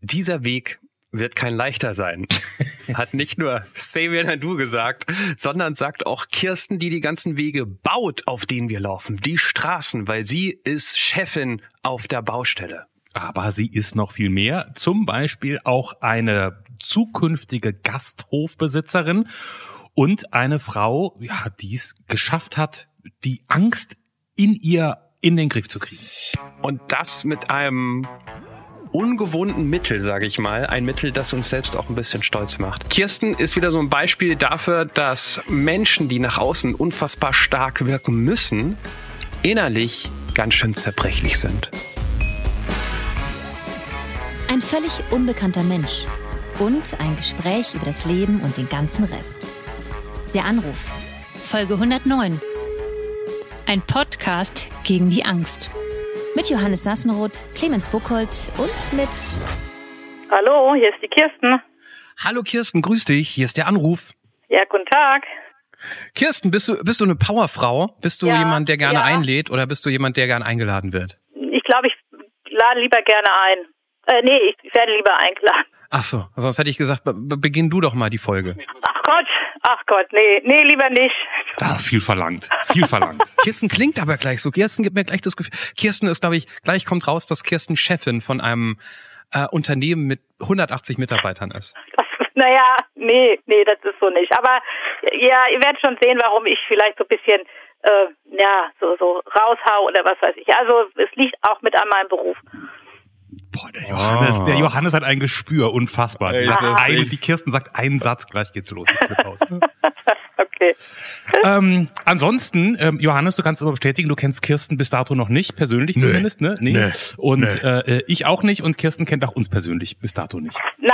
Dieser Weg wird kein leichter sein. Hat nicht nur Xavier Nadu gesagt, sondern sagt auch Kirsten, die die ganzen Wege baut, auf denen wir laufen, die Straßen, weil sie ist Chefin auf der Baustelle. Aber sie ist noch viel mehr, zum Beispiel auch eine zukünftige Gasthofbesitzerin und eine Frau, ja, die es geschafft hat, die Angst in ihr in den Griff zu kriegen. Und das mit einem ungewohnten Mittel, sage ich mal. Ein Mittel, das uns selbst auch ein bisschen stolz macht. Kirsten ist wieder so ein Beispiel dafür, dass Menschen, die nach außen unfassbar stark wirken müssen, innerlich ganz schön zerbrechlich sind. Ein völlig unbekannter Mensch und ein Gespräch über das Leben und den ganzen Rest. Der Anruf. Folge 109. Ein Podcast gegen die Angst. Mit Johannes Sassenroth, Clemens Buchholz und mit. Hallo, hier ist die Kirsten. Hallo Kirsten, grüß dich. Hier ist der Anruf. Ja, guten Tag. Kirsten, bist du, bist du eine Powerfrau? Bist du Ja, jemand, der gerne ja. einlädt oder bist du jemand, der gerne eingeladen wird? Ich glaube, ich lade lieber gerne ein. Äh, nee, ich werde lieber eingeladen. Ach so, sonst hätte ich gesagt, be be- beginn du doch mal die Folge. Ach Gott, ach Gott, nee, nee, lieber nicht. Ah, viel verlangt, viel verlangt. Kirsten klingt aber gleich so. Kirsten gibt mir gleich das Gefühl. Kirsten ist, glaube ich, gleich kommt raus, dass Kirsten Chefin von einem äh, Unternehmen mit 180 Mitarbeitern ist. Das, naja, nee, nee, das ist so nicht. Aber ja, ihr werdet schon sehen, warum ich vielleicht so ein bisschen, äh, ja, so, so raushau oder was weiß ich. Also es liegt auch mit an meinem Beruf. Boah, der Johannes, der Johannes hat ein Gespür, unfassbar. Ey, Die, ein, die Kirsten sagt einen Satz, gleich geht's los. Ich aus. Okay. ähm, ansonsten, ähm, Johannes, du kannst aber bestätigen, du kennst Kirsten bis dato noch nicht, persönlich Nö. zumindest, ne? Nee. Nö. Und Nö. Äh, ich auch nicht und Kirsten kennt auch uns persönlich bis dato nicht. Nein.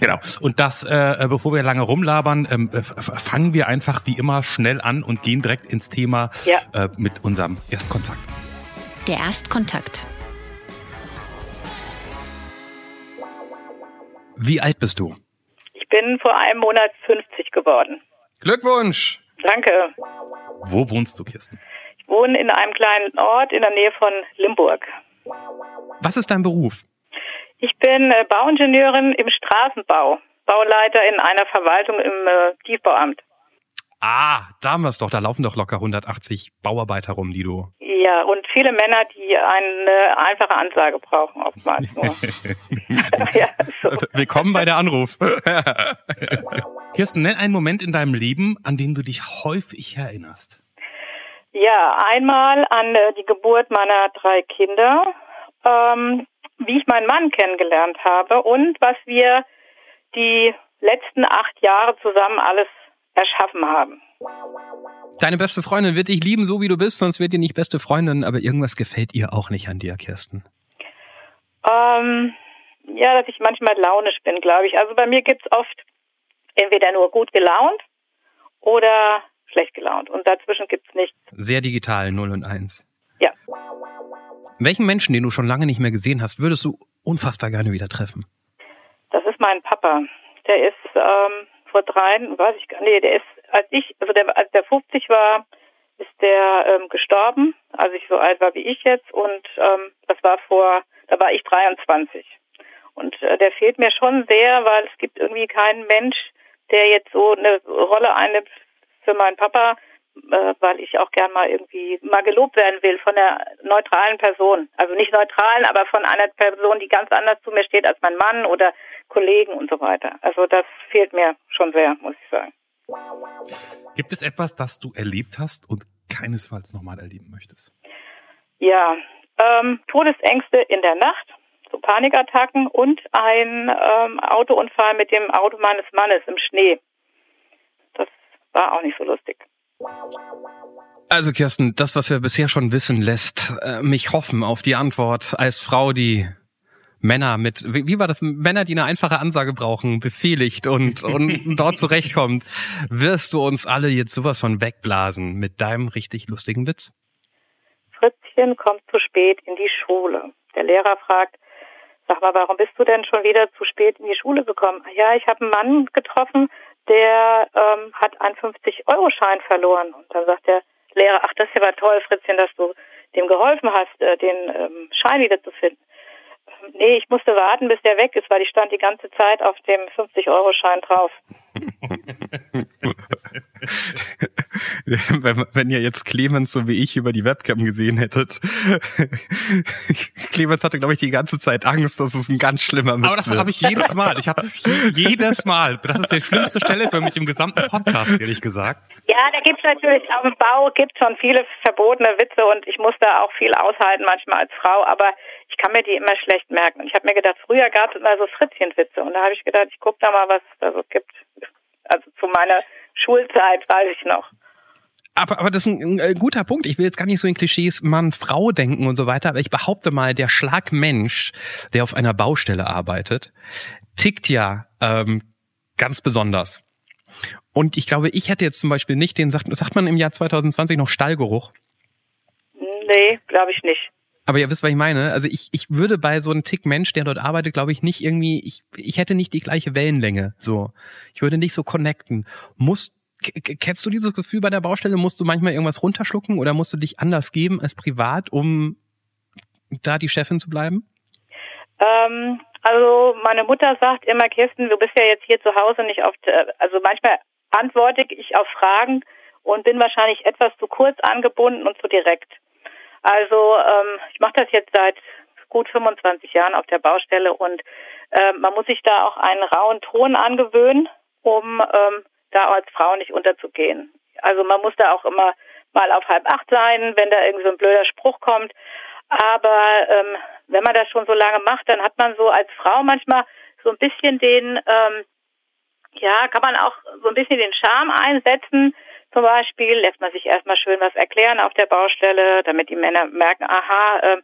Genau. Und das, äh, bevor wir lange rumlabern, ähm, äh, fangen wir einfach wie immer schnell an und gehen direkt ins Thema Ja. äh, mit unserem Erstkontakt. Der Erstkontakt. Wie alt bist du? Ich bin vor einem Monat 50 geworden. Glückwunsch! Danke. Wo wohnst du, Kirsten? Ich wohne in einem kleinen Ort in der Nähe von Limburg. Was ist dein Beruf? Ich bin äh, Bauingenieurin im Straßenbau, Bauleiter in einer Verwaltung im äh, Tiefbauamt. Ah, da haben wir es doch. Da laufen doch locker 180 Bauarbeiter rum, die du. Ja, und viele Männer, die eine einfache Ansage brauchen, oftmals nur. ja, so. Willkommen bei der Anruf. Kirsten, nenn einen Moment in deinem Leben, an den du dich häufig erinnerst. ja, einmal an äh, die Geburt meiner drei Kinder, ähm, wie ich meinen Mann kennengelernt habe und was wir die letzten acht Jahre zusammen alles erschaffen haben. Deine beste Freundin wird dich lieben, so wie du bist, sonst wird ihr nicht beste Freundin, aber irgendwas gefällt ihr auch nicht an dir, Kirsten. Ähm, ja, dass ich manchmal launisch bin, glaube ich. Also bei mir gibt's oft entweder nur gut gelaunt oder schlecht gelaunt. Und dazwischen gibt's nichts. Sehr digital, 0 und 1. Ja. Welchen Menschen, den du schon lange nicht mehr gesehen hast, würdest du unfassbar gerne wieder treffen? Das ist mein Papa. Der ist ähm, vor drei, weiß ich gar nicht, nee, der ist, als ich, also der, als der 50 war, ist der ähm, gestorben, als ich so alt war wie ich jetzt. Und ähm, das war vor, da war ich 23. Und äh, der fehlt mir schon sehr, weil es gibt irgendwie keinen Mensch, der jetzt so eine Rolle einnimmt für meinen Papa, äh, weil ich auch gern mal irgendwie mal gelobt werden will von einer neutralen Person. Also nicht neutralen, aber von einer Person, die ganz anders zu mir steht als mein Mann oder Kollegen und so weiter. Also das fehlt mir schon sehr, muss ich sagen. Gibt es etwas, das du erlebt hast und keinesfalls nochmal erleben möchtest? Ja, ähm, Todesängste in der Nacht, so Panikattacken und ein ähm, Autounfall mit dem Auto meines Mannes im Schnee. Das war auch nicht so lustig. Also Kirsten, das, was wir bisher schon wissen, lässt äh, mich hoffen auf die Antwort als Frau, die Männer mit, wie, war das, Männer, die eine einfache Ansage brauchen, befehligt und, und dort zurechtkommt. Wirst du uns alle jetzt sowas von wegblasen mit deinem richtig lustigen Witz? Fritzchen kommt zu spät in die Schule. Der Lehrer fragt, sag mal, warum bist du denn schon wieder zu spät in die Schule gekommen? Ja, ich habe einen Mann getroffen, der ähm, hat einen 50-Euro-Schein verloren. Und dann sagt der Lehrer, ach, das ist ja aber toll, Fritzchen, dass du dem geholfen hast, äh, den ähm, Schein wiederzufinden. Nee, ich musste warten, bis der weg ist, weil ich stand die ganze Zeit auf dem 50-Euro-Schein drauf. wenn, wenn ihr jetzt Clemens so wie ich über die Webcam gesehen hättet. Clemens hatte, glaube ich, die ganze Zeit Angst, dass es ein ganz schlimmer Witz Aber das habe ich jedes Mal. Ich habe das jedes Mal. Das ist die schlimmste Stelle für mich im gesamten Podcast, ehrlich gesagt. Ja, da gibt's natürlich auf dem Bau gibt schon viele verbotene Witze und ich muss da auch viel aushalten manchmal als Frau, aber ich kann mir die immer schlecht merken. Und ich habe mir gedacht, früher gab es immer so Fritzchenwitze und da habe ich gedacht, ich gucke da mal, was es da so gibt. Also zu meiner Schulzeit weiß ich noch. Aber, aber das ist ein, ein, guter Punkt. Ich will jetzt gar nicht so in Klischees Mann, Frau denken und so weiter, aber ich behaupte mal, der Schlagmensch, der auf einer Baustelle arbeitet, tickt ja ähm, ganz besonders. Und ich glaube, ich hätte jetzt zum Beispiel nicht den, sagt, sagt man im Jahr 2020 noch Stallgeruch? Nee, glaube ich nicht. Aber ihr wisst, was ich meine. Also ich, ich würde bei so einem Tick Mensch, der dort arbeitet, glaube ich, nicht irgendwie, ich, ich hätte nicht die gleiche Wellenlänge. So. Ich würde nicht so connecten. Muss Kennst du dieses Gefühl bei der Baustelle? Musst du manchmal irgendwas runterschlucken oder musst du dich anders geben als privat, um da die Chefin zu bleiben? Ähm, also meine Mutter sagt immer, Kirsten, du bist ja jetzt hier zu Hause nicht oft, also manchmal antworte ich auf Fragen und bin wahrscheinlich etwas zu kurz angebunden und zu direkt. Also ähm, ich mache das jetzt seit gut 25 Jahren auf der Baustelle und äh, man muss sich da auch einen rauen Ton angewöhnen, um ähm, da als Frau nicht unterzugehen. Also man muss da auch immer mal auf halb acht sein, wenn da irgendwie so ein blöder Spruch kommt. Aber ähm, wenn man das schon so lange macht, dann hat man so als Frau manchmal so ein bisschen den, ähm, ja, kann man auch so ein bisschen den Charme einsetzen. Zum Beispiel lässt man sich erstmal schön was erklären auf der Baustelle, damit die Männer merken, aha, ähm,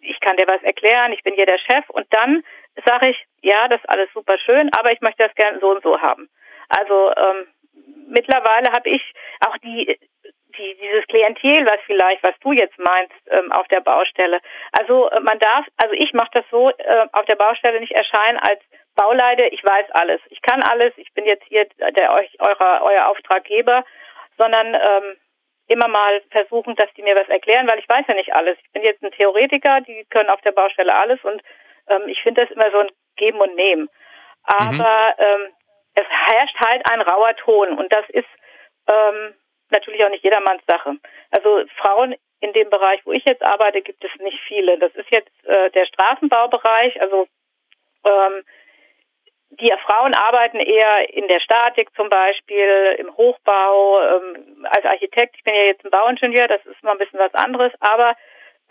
ich kann dir was erklären, ich bin hier der Chef. Und dann sage ich, ja, das ist alles super schön, aber ich möchte das gerne so und so haben. Also ähm, mittlerweile habe ich auch die, die dieses Klientel, was vielleicht, was du jetzt meinst, ähm, auf der Baustelle. Also äh, man darf, also ich mache das so äh, auf der Baustelle nicht erscheinen als Bauleiter, ich weiß alles, ich kann alles, ich bin jetzt hier der euch eurer euer Auftraggeber, sondern ähm, immer mal versuchen, dass die mir was erklären, weil ich weiß ja nicht alles. Ich bin jetzt ein Theoretiker, die können auf der Baustelle alles und ähm, ich finde das immer so ein Geben und Nehmen. Aber mhm. ähm, es herrscht halt ein rauer Ton und das ist ähm, natürlich auch nicht jedermanns Sache. Also Frauen in dem Bereich, wo ich jetzt arbeite, gibt es nicht viele. Das ist jetzt äh, der Straßenbaubereich, also ähm, die Frauen arbeiten eher in der Statik zum Beispiel, im Hochbau, ähm, als Architekt. Ich bin ja jetzt ein Bauingenieur, das ist mal ein bisschen was anderes, aber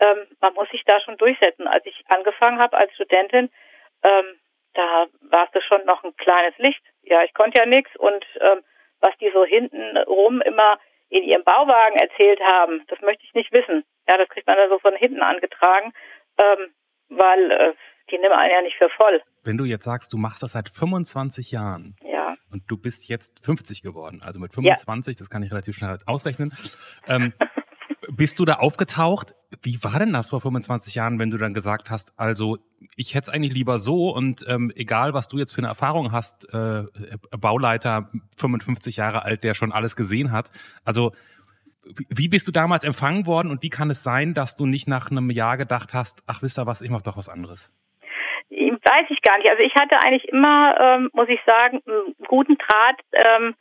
ähm, man muss sich da schon durchsetzen. Als ich angefangen habe als Studentin, ähm, da war es schon noch ein kleines Licht. Ja, ich konnte ja nichts und ähm, was die so hinten rum immer in ihrem Bauwagen erzählt haben, das möchte ich nicht wissen. Ja, das kriegt man da so von hinten angetragen, ähm, weil äh, die nehmen einen ja nicht für voll. Wenn du jetzt sagst, du machst das seit 25 Jahren ja. und du bist jetzt 50 geworden, also mit 25, ja. das kann ich relativ schnell ausrechnen, ähm, bist du da aufgetaucht? Wie war denn das vor 25 Jahren, wenn du dann gesagt hast, also ich hätte es eigentlich lieber so und ähm, egal, was du jetzt für eine Erfahrung hast, äh, Bauleiter 55 Jahre alt, der schon alles gesehen hat, also wie bist du damals empfangen worden und wie kann es sein, dass du nicht nach einem Jahr gedacht hast, ach wisst ihr was, ich mache doch was anderes? Weiß ich gar nicht. Also ich hatte eigentlich immer, ähm, muss ich sagen, einen guten Draht ähm,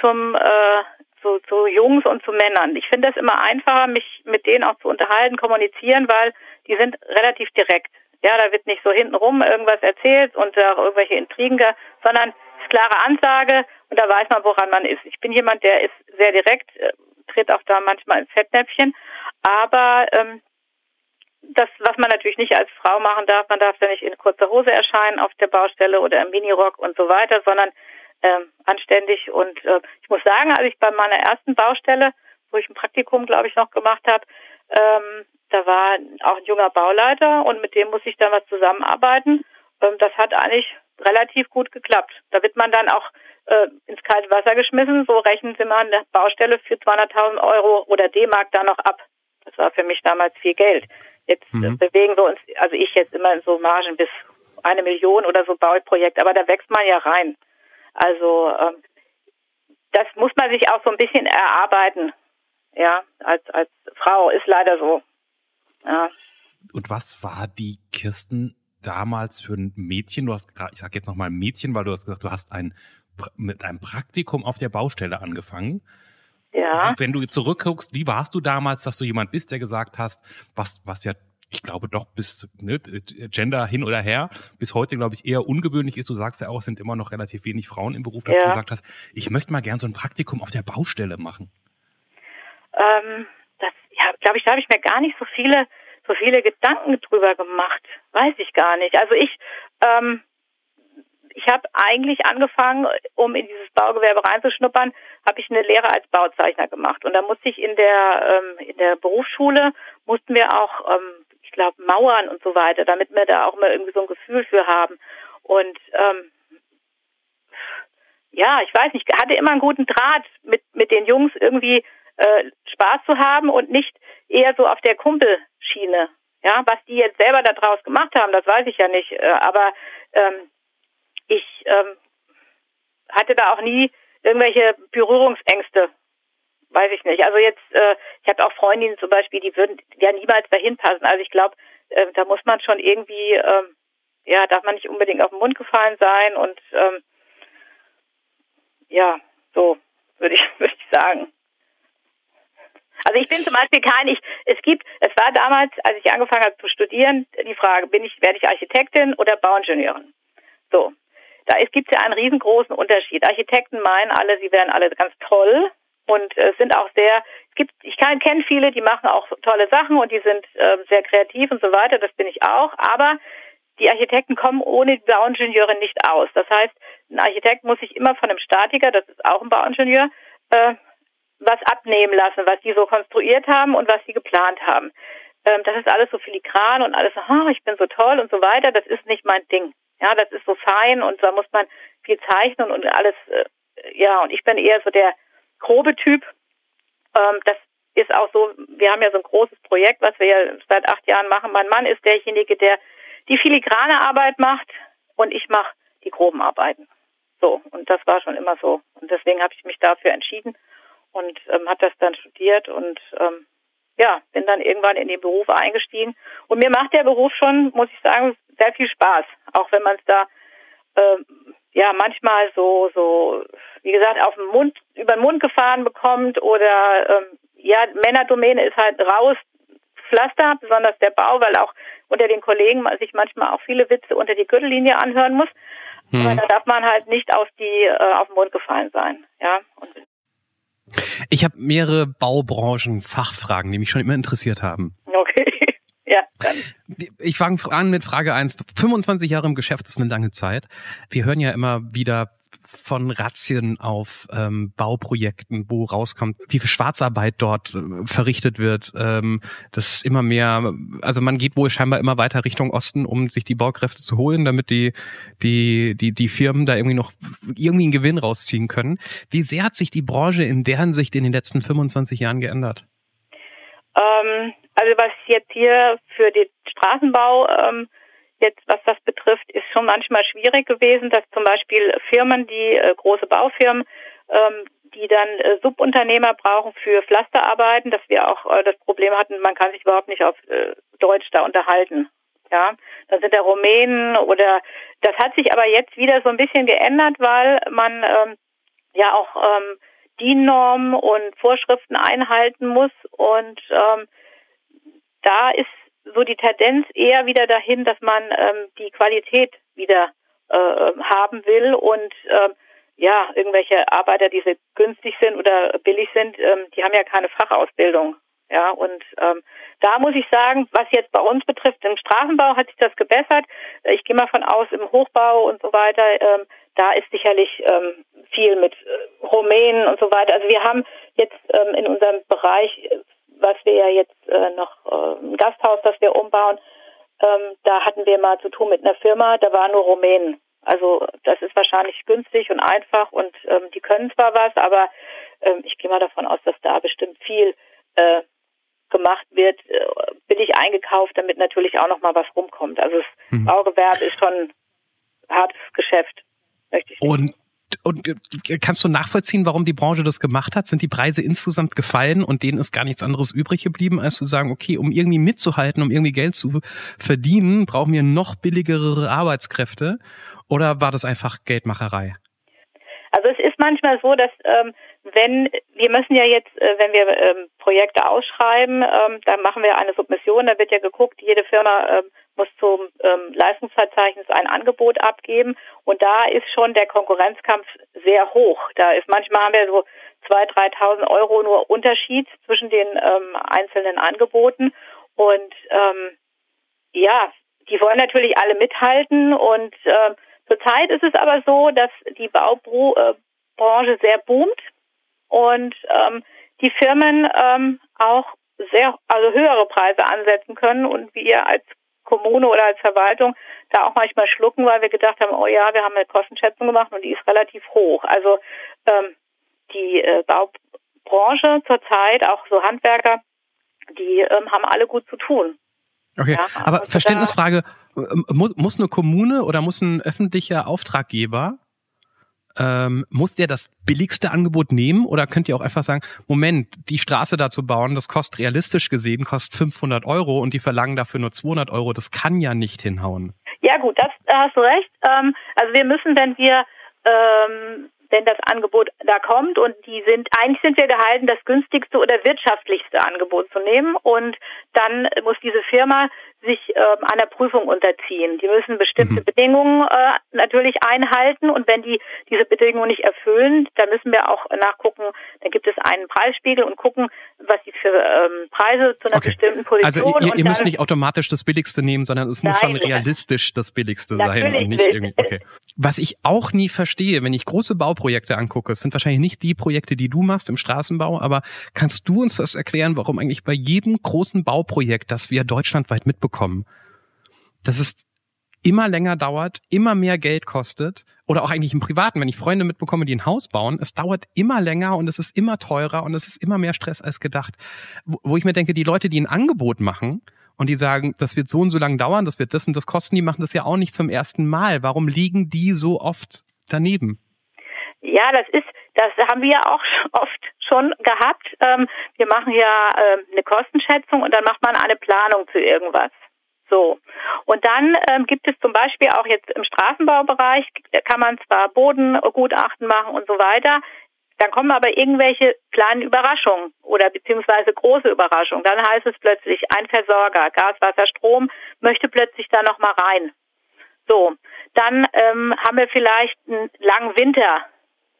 zum äh, zu, zu Jungs und zu Männern. Ich finde es immer einfacher, mich mit denen auch zu unterhalten, kommunizieren, weil die sind relativ direkt. Ja, da wird nicht so hintenrum irgendwas erzählt und äh, irgendwelche Intrigen, sondern es ist klare Ansage und da weiß man, woran man ist. Ich bin jemand, der ist sehr direkt, äh, tritt auch da manchmal ins Fettnäpfchen, aber ähm, das, was man natürlich nicht als Frau machen darf, man darf ja nicht in kurzer Hose erscheinen auf der Baustelle oder im Minirock und so weiter, sondern ähm, anständig. Und äh, ich muss sagen, als ich bei meiner ersten Baustelle, wo ich ein Praktikum, glaube ich, noch gemacht habe, ähm, da war auch ein junger Bauleiter und mit dem muss ich dann was zusammenarbeiten. Ähm, das hat eigentlich relativ gut geklappt. Da wird man dann auch äh, ins kalte Wasser geschmissen. So rechnen Sie mal eine Baustelle für 200.000 Euro oder D-Mark da noch ab. Das war für mich damals viel Geld. Jetzt äh, mhm. bewegen wir uns, also ich jetzt immer in so Margen bis eine Million oder so Bauprojekt, aber da wächst man ja rein. Also ähm, das muss man sich auch so ein bisschen erarbeiten. Ja, als, als Frau ist leider so. Ja. Und was war die Kirsten damals für ein Mädchen, du hast gerade, ich sag jetzt nochmal Mädchen, weil du hast gesagt, du hast ein mit einem Praktikum auf der Baustelle angefangen. Ja. Wenn du zurückguckst, wie warst du damals, dass du jemand bist, der gesagt hast, was, was ja, ich glaube doch bis ne, Gender hin oder her, bis heute, glaube ich, eher ungewöhnlich ist. Du sagst ja auch, es sind immer noch relativ wenig Frauen im Beruf, dass Ja. du gesagt hast, ich möchte mal gern so ein Praktikum auf der Baustelle machen. Ähm, das, ja, glaube ich, da habe ich mir gar nicht so viele, so viele Gedanken drüber gemacht. Weiß ich gar nicht. Also ich, ähm, ich habe eigentlich angefangen, um in dieses Baugewerbe reinzuschnuppern, habe ich eine Lehre als Bauzeichner gemacht. Und da musste ich in der ähm, in der Berufsschule mussten wir auch, ähm, ich glaube, Mauern und so weiter, damit wir da auch mal irgendwie so ein Gefühl für haben. Und ähm, ja, ich weiß nicht, hatte immer einen guten Draht mit mit den Jungs irgendwie äh, Spaß zu haben und nicht eher so auf der Kumpelschiene. Ja, was die jetzt selber da draus gemacht haben, das weiß ich ja nicht. Äh, aber ähm, ich ähm, hatte da auch nie irgendwelche Berührungsängste. Weiß ich nicht. Also jetzt, äh, ich habe auch Freundinnen zum Beispiel, die würden ja niemals dahin passen. Also ich glaube, äh, da muss man schon irgendwie, ähm, ja, darf man nicht unbedingt auf den Mund gefallen sein und ähm, ja, so würde ich, würde ich sagen. Also ich bin zum Beispiel kein, ich, es gibt, es war damals, als ich angefangen habe zu studieren, die Frage, bin ich, werde ich Architektin oder Bauingenieurin? So. Da gibt ja einen riesengroßen Unterschied. Architekten meinen alle, sie wären alle ganz toll und äh, sind auch sehr, es gibt, ich kenne viele, die machen auch tolle Sachen und die sind äh, sehr kreativ und so weiter, das bin ich auch, aber die Architekten kommen ohne die Bauingenieurin nicht aus. Das heißt, ein Architekt muss sich immer von einem Statiker, das ist auch ein Bauingenieur, äh, was abnehmen lassen, was die so konstruiert haben und was sie geplant haben. Ähm, das ist alles so filigran und alles oh, ich bin so toll und so weiter. Das ist nicht mein Ding. Ja, das ist so fein und da muss man viel zeichnen und alles. Äh, ja, und ich bin eher so der grobe Typ. Ähm, das ist auch so, wir haben ja so ein großes Projekt, was wir ja seit acht Jahren machen. Mein Mann ist derjenige, der die filigrane Arbeit macht und ich mache die groben Arbeiten. So, und das war schon immer so. Und deswegen habe ich mich dafür entschieden und ähm, habe das dann studiert und ähm, ja, bin dann irgendwann in den Beruf eingestiegen. Und mir macht der Beruf schon, muss ich sagen, sehr viel Spaß. Auch wenn man es da ähm, ja manchmal so, so, wie gesagt, auf den Mund, über den Mund gefahren bekommt oder ähm, ja, Männerdomäne ist halt raus, Pflaster, besonders der Bau, weil auch unter den Kollegen man sich manchmal auch viele Witze unter die Gürtellinie anhören muss. Hm. Aber da darf man halt nicht auf die äh, auf den Mund gefallen sein. Ja. Und Ich habe mehrere Baubranchen-Fachfragen, die mich schon immer interessiert haben. okay. ja, dann. Ich fange an mit Frage eins. 25 Jahre im Geschäft ist eine lange Zeit. Wir hören ja immer wieder von Razzien auf ähm, Bauprojekten, wo rauskommt, wie viel Schwarzarbeit dort äh, verrichtet wird. Ähm, das ist immer mehr, also man geht wohl scheinbar immer weiter Richtung Osten, um sich die Baukräfte zu holen, damit die, die, die, die Firmen da irgendwie noch irgendwie einen Gewinn rausziehen können. Wie sehr hat sich die Branche in der Hinsicht in den letzten 25 Jahren geändert? Ähm, also was jetzt hier für den Straßenbau ähm, jetzt, was das betrifft, ist schon manchmal schwierig gewesen, dass zum Beispiel Firmen, die äh, große Baufirmen, ähm, die dann äh, Subunternehmer brauchen für Pflasterarbeiten, dass wir auch äh, das Problem hatten, man kann sich überhaupt nicht auf äh, Deutsch da unterhalten. Ja, dann sind da Rumänen oder das hat sich aber jetzt wieder so ein bisschen geändert, weil man ähm, ja auch ähm, DIN-Normen und Vorschriften einhalten muss und ähm, da ist so die Tendenz eher wieder dahin, dass man ähm, die Qualität wieder äh, haben will und ähm, ja, irgendwelche Arbeiter, die günstig sind oder billig sind, ähm, die haben ja keine Fachausbildung. Ja, und ähm, da muss ich sagen, was jetzt bei uns betrifft, im Straßenbau hat sich das gebessert. Ich gehe mal von aus, im Hochbau und so weiter, ähm, da ist sicherlich ähm, viel mit äh, Rumänen und so weiter. Also wir haben jetzt ähm, in unserem Bereich was wir ja jetzt äh, noch äh, ein Gasthaus, das wir umbauen, ähm, da hatten wir mal zu tun mit einer Firma, da waren nur Rumänen. Also das ist wahrscheinlich günstig und einfach und ähm, die können zwar was, aber ähm, ich gehe mal davon aus, dass da bestimmt viel äh, gemacht wird, äh, billig eingekauft, damit natürlich auch noch mal was rumkommt. Also das Mhm. Baugewerbe ist schon ein hartes Geschäft, möchte ich sagen. Und und äh, kannst du nachvollziehen, warum die Branche das gemacht hat? Sind die Preise insgesamt gefallen und denen ist gar nichts anderes übrig geblieben, als zu sagen, okay, um irgendwie mitzuhalten, um irgendwie Geld zu verdienen, brauchen wir noch billigere Arbeitskräfte? Oder war das einfach Geldmacherei? Also es ist manchmal so, dass ähm, wenn wir müssen ja jetzt, äh, wenn wir ähm, Projekte ausschreiben, ähm, dann machen wir eine Submission, da wird ja geguckt, jede Firma ähm, muss zum ähm, Leistungsverzeichnis ein Angebot abgeben. Und da ist schon der Konkurrenzkampf sehr hoch. Da ist manchmal haben wir so 2.000, 3.000 Euro nur Unterschied zwischen den ähm, einzelnen Angeboten. Und ähm, ja, die wollen natürlich alle mithalten. Und äh, Zurzeit ist es aber so, dass die Baubranche sehr boomt. Und ähm, die Firmen ähm, auch sehr, also höhere Preise ansetzen können und wir als Kommune oder als Verwaltung da auch manchmal schlucken, weil wir gedacht haben, oh ja, wir haben eine Kostenschätzung gemacht und die ist relativ hoch. Also ähm, die äh, Baubranche zurzeit, auch so Handwerker, die ähm, haben alle gut zu tun. Okay, ja, aber Verständnisfrage, ähm, muss, muss eine Kommune oder muss ein öffentlicher Auftraggeber, ähm, muss der das billigste Angebot nehmen oder könnt ihr auch einfach sagen, Moment, die Straße da zu bauen, das kostet realistisch gesehen, kostet 500 Euro und die verlangen dafür nur 200 Euro, das kann ja nicht hinhauen. Ja gut, das da hast du recht. Ähm, also wir müssen, wenn wir ähm, wenn das Angebot da kommt und die sind, eigentlich sind wir gehalten, das günstigste oder wirtschaftlichste Angebot zu nehmen und dann muss diese Firma sich ähm, einer Prüfung unterziehen. Die müssen bestimmte mhm. Bedingungen äh, natürlich einhalten und wenn die diese Bedingungen nicht erfüllen, dann müssen wir auch nachgucken, dann gibt es einen Preisspiegel und gucken, was die für ähm, Preise zu einer okay. bestimmten Position Also ihr, ihr müsst nicht automatisch das Billigste nehmen, sondern es muss Nein. schon realistisch das Billigste sein und nicht irgendwie. Okay. Was ich auch nie verstehe, wenn ich große Bauprojekte angucke, es sind wahrscheinlich nicht die Projekte, die du machst im Straßenbau, aber kannst du uns das erklären, warum eigentlich bei jedem großen Bauprojekt, das wir deutschlandweit mitbekommen, dass es immer länger dauert, immer mehr Geld kostet oder auch eigentlich im Privaten, wenn ich Freunde mitbekomme, die ein Haus bauen, es dauert immer länger und es ist immer teurer und es ist immer mehr Stress als gedacht. Wo ich mir denke, die Leute, die ein Angebot machen, und die sagen, das wird so und so lang dauern, das wird das und das kosten, die machen das ja auch nicht zum ersten Mal. Warum liegen die so oft daneben? Ja, das ist, das haben wir auch oft schon gehabt. Ähm, wir machen ja ähm, eine Kostenschätzung und dann macht man eine Planung zu irgendwas. So. Und dann ähm, gibt es zum Beispiel auch jetzt im Straßenbaubereich, kann man zwar Bodengutachten machen und so weiter, dann kommen aber irgendwelche kleinen Überraschungen oder beziehungsweise große Überraschungen. Dann heißt es plötzlich, ein Versorger, Gas, Wasser, Strom, möchte plötzlich da nochmal rein. So, dann ähm, haben wir vielleicht einen langen Winter.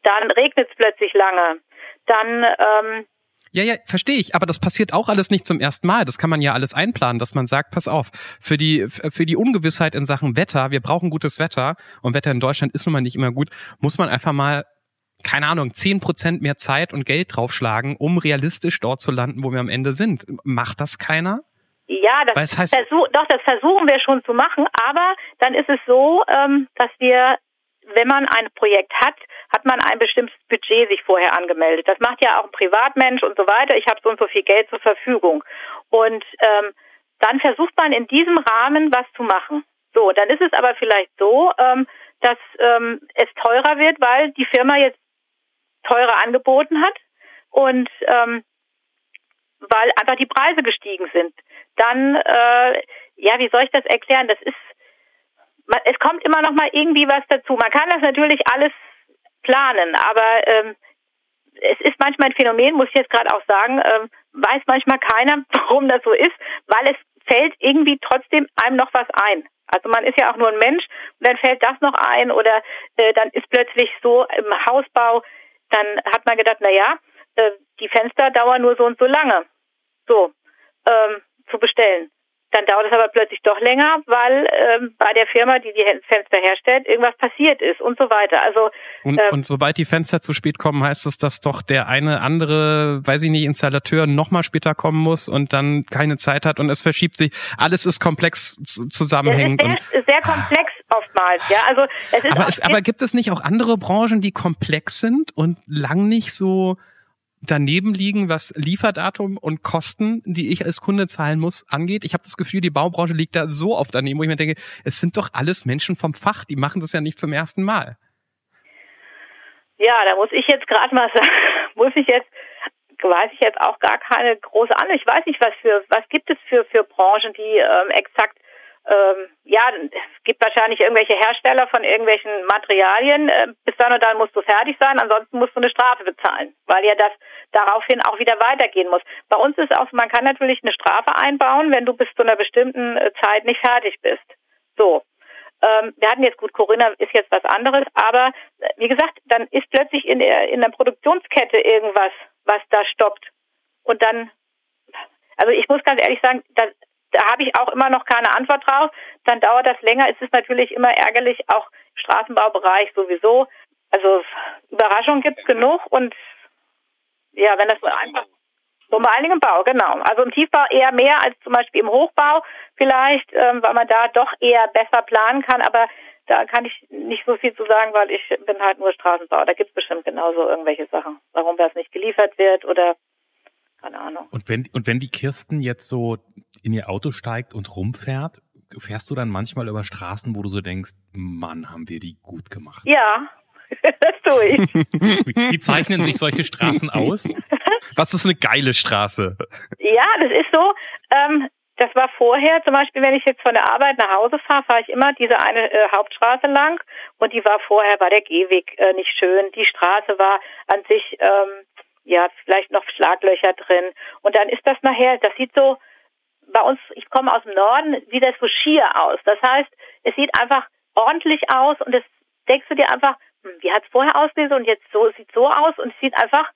Dann regnet es plötzlich lange. Dann ähm, ja, ja, verstehe ich. Aber das passiert auch alles nicht zum ersten Mal. Das kann man ja alles einplanen, dass man sagt, pass auf, für die, für die Ungewissheit in Sachen Wetter, wir brauchen gutes Wetter und Wetter in Deutschland ist nun mal nicht immer gut, muss man einfach mal keine Ahnung, zehn Prozent mehr Zeit und Geld draufschlagen, um realistisch dort zu landen, wo wir am Ende sind. Macht das keiner? Ja, das, das heißt, versuch, doch, das versuchen wir schon zu machen, aber dann ist es so, ähm, dass wir, wenn man ein Projekt hat, hat man ein bestimmtes Budget sich vorher angemeldet. Das macht ja auch ein Privatmensch und so weiter. Ich habe so und so viel Geld zur Verfügung. Und ähm, dann versucht man in diesem Rahmen was zu machen. So, dann ist es aber vielleicht so, ähm, dass ähm, es teurer wird, weil die Firma jetzt teurer angeboten hat und ähm, weil einfach die Preise gestiegen sind. Dann, äh, ja, wie soll ich das erklären? Das ist, es kommt immer noch mal irgendwie was dazu. Man kann das natürlich alles planen, aber ähm, es ist manchmal ein Phänomen, muss ich jetzt gerade auch sagen, ähm, weiß manchmal keiner, warum das so ist, weil es fällt irgendwie trotzdem einem noch was ein. Also man ist ja auch nur ein Mensch und dann fällt das noch ein oder äh, dann ist plötzlich so im Hausbau dann hat man gedacht, na ja, äh, die Fenster dauern nur so und so lange. So, ähm, zu bestellen. Dann dauert es aber plötzlich doch länger, weil ähm, bei der Firma, die die Fenster herstellt, irgendwas passiert ist und so weiter. Also und, ähm, und sobald die Fenster zu spät kommen, heißt es, dass doch der eine andere, weiß ich nicht, Installateur nochmal später kommen muss und dann keine Zeit hat und es verschiebt sich. Alles ist komplex zusammenhängend. Es ist sehr, sehr komplex oftmals, ja. Also es ist aber, es, aber gibt es nicht auch andere Branchen, die komplex sind und lang nicht so daneben liegen, was Lieferdatum und Kosten, die ich als Kunde zahlen muss, angeht. Ich habe das Gefühl, die Baubranche liegt da so oft daneben, wo ich mir denke, es sind doch alles Menschen vom Fach, die machen das ja nicht zum ersten Mal. Ja, da muss ich jetzt gerade mal sagen, muss ich jetzt, weiß ich jetzt auch gar keine große Ahnung. Ich weiß nicht, was für, was gibt es für, für Branchen, die ähm, exakt ähm, ja, es gibt wahrscheinlich irgendwelche Hersteller von irgendwelchen Materialien. Äh, bis dann und dann musst du fertig sein, ansonsten musst du eine Strafe bezahlen, weil ja das daraufhin auch wieder weitergehen muss. Bei uns ist auch, man kann natürlich eine Strafe einbauen, wenn du bis zu einer bestimmten äh, Zeit nicht fertig bist. So. Ähm, wir hatten jetzt gut, Corinna ist jetzt was anderes, aber äh, wie gesagt, dann ist plötzlich in der, in der Produktionskette irgendwas, was da stoppt. Und dann, also ich muss ganz ehrlich sagen, da, da habe ich auch immer noch keine Antwort drauf. Dann dauert das länger. Es ist natürlich immer ärgerlich, auch im Straßenbaubereich sowieso. Also Überraschungen gibt es genug und ja, wenn das so einfach allen Dingen im Bau, genau. Also im Tiefbau eher mehr als zum Beispiel im Hochbau vielleicht, ähm, weil man da doch eher besser planen kann. Aber da kann ich nicht so viel zu sagen, weil ich bin halt nur Straßenbau. Da gibt es bestimmt genauso irgendwelche Sachen, warum das nicht geliefert wird oder keine Ahnung. Und wenn, und wenn die Kirsten jetzt so in ihr Auto steigt und rumfährt, fährst du dann manchmal über Straßen, wo du so denkst, Mann, haben wir die gut gemacht? Ja, das tue ich. Wie, wie zeichnen sich solche Straßen aus? Was ist eine geile Straße? Ja, das ist so. Ähm, das war vorher, zum Beispiel, wenn ich jetzt von der Arbeit nach Hause fahre, fahre ich immer diese eine äh, Hauptstraße lang und die war vorher, war der Gehweg äh, nicht schön. Die Straße war an sich, ähm, ja, vielleicht noch Schlaglöcher drin. Und dann ist das nachher, das sieht so, bei uns, ich komme aus dem Norden, sieht das so schier aus. Das heißt, es sieht einfach ordentlich aus und es denkst du dir einfach, hm, wie hat es vorher ausgesehen und jetzt so sieht so aus und es sieht einfach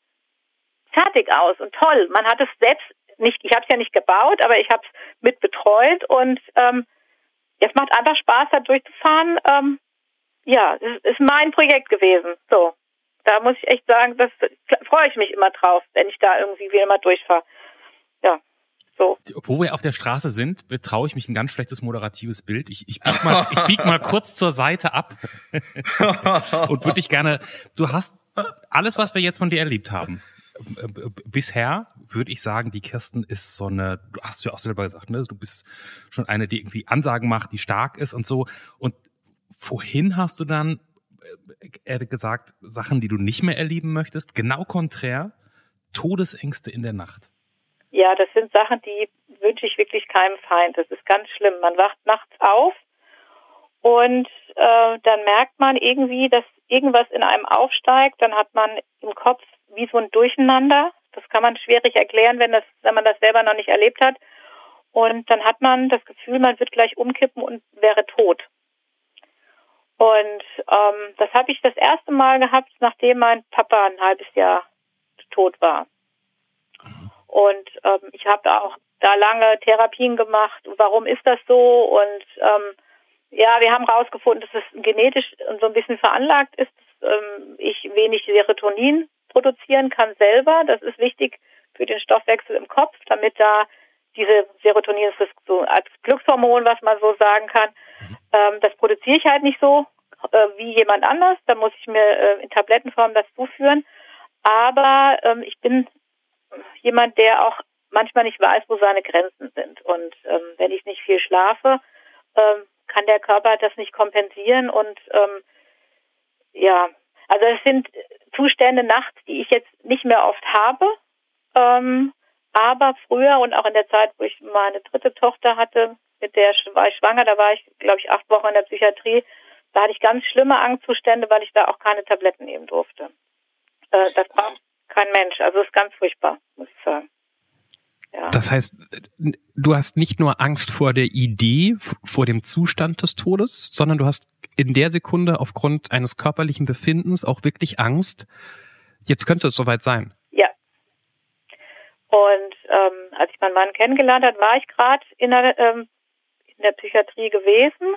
fertig aus und toll. Man hat es selbst nicht, ich habe es ja nicht gebaut, aber ich habe es mit betreut und ähm, es macht einfach Spaß, da durchzufahren. Ähm, ja, es ist mein Projekt gewesen. So, da muss ich echt sagen, das freue ich mich immer drauf, wenn ich da irgendwie wieder mal durchfahre. Ja. So. Wo wir auf der Straße sind, betraue ich mich ein ganz schlechtes moderatives Bild. Ich, ich, bieg, mal, ich bieg mal kurz zur Seite ab und würde dich gerne, du hast alles, was wir jetzt von dir erlebt haben. Bisher würde ich sagen, die Kirsten ist so eine, du hast ja auch selber gesagt, ne? du bist schon eine, die irgendwie Ansagen macht, die stark ist und so. Und vorhin hast du dann äh, gesagt, Sachen, die du nicht mehr erleben möchtest, genau konträr, Todesängste in der Nacht. Ja, das sind Sachen, die wünsche ich wirklich keinem Feind. Das ist ganz schlimm. Man wacht nachts auf und äh, dann merkt man irgendwie, dass irgendwas in einem aufsteigt. Dann hat man im Kopf wie so ein Durcheinander. Das kann man schwierig erklären, wenn, das, wenn man das selber noch nicht erlebt hat. Und dann hat man das Gefühl, man wird gleich umkippen und wäre tot. Und ähm, das habe ich das erste Mal gehabt, nachdem mein Papa ein halbes Jahr tot war. Und ähm, ich habe auch da lange Therapien gemacht. Warum ist das so? Und ähm, ja, wir haben herausgefunden, dass es genetisch so ein bisschen veranlagt ist, dass ähm, ich wenig Serotonin produzieren kann selber. Das ist wichtig für den Stoffwechsel im Kopf, damit da diese Serotonin ist so als Glückshormon, was man so sagen kann. Ähm, das produziere ich halt nicht so äh, wie jemand anders. Da muss ich mir äh, in Tablettenform das zuführen. Aber ähm, ich bin jemand, der auch manchmal nicht weiß, wo seine Grenzen sind. Und ähm, wenn ich nicht viel schlafe, ähm, kann der Körper das nicht kompensieren. Und ähm, ja, also es sind Zustände nachts, die ich jetzt nicht mehr oft habe. Ähm, aber früher und auch in der Zeit, wo ich meine dritte Tochter hatte, mit der war ich schwanger, da war ich, glaube ich, acht Wochen in der Psychiatrie. Da hatte ich ganz schlimme Angstzustände, weil ich da auch keine Tabletten nehmen durfte. Äh, das braucht kein Mensch. Also ist ganz furchtbar, muss ich sagen. Ja. Das heißt, du hast nicht nur Angst vor der Idee, vor dem Zustand des Todes, sondern du hast in der Sekunde aufgrund eines körperlichen Befindens auch wirklich Angst, jetzt könnte es soweit sein. Ja. Und ähm, als ich meinen Mann kennengelernt habe, war ich gerade in, ähm, in der Psychiatrie gewesen,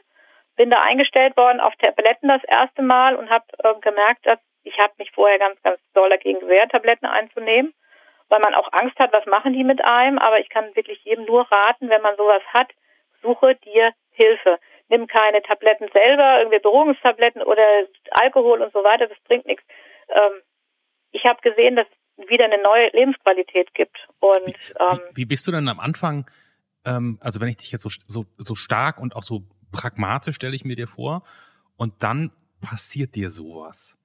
bin da eingestellt worden auf Tabletten das erste Mal und habe äh, gemerkt, dass ich habe mich vorher ganz, ganz doll dagegen gewehrt, Tabletten einzunehmen, weil man auch Angst hat, was machen die mit einem. Aber ich kann wirklich jedem nur raten, wenn man sowas hat, suche dir Hilfe. Nimm keine Tabletten selber, irgendwie Beruhigungstabletten oder Alkohol und so weiter, das bringt nichts. Ähm, ich habe gesehen, dass es wieder eine neue Lebensqualität gibt. Und wie, ähm, wie, wie bist du denn am Anfang, ähm, also wenn ich dich jetzt so, so, so stark und auch so pragmatisch stelle ich mir dir vor, und dann passiert dir sowas.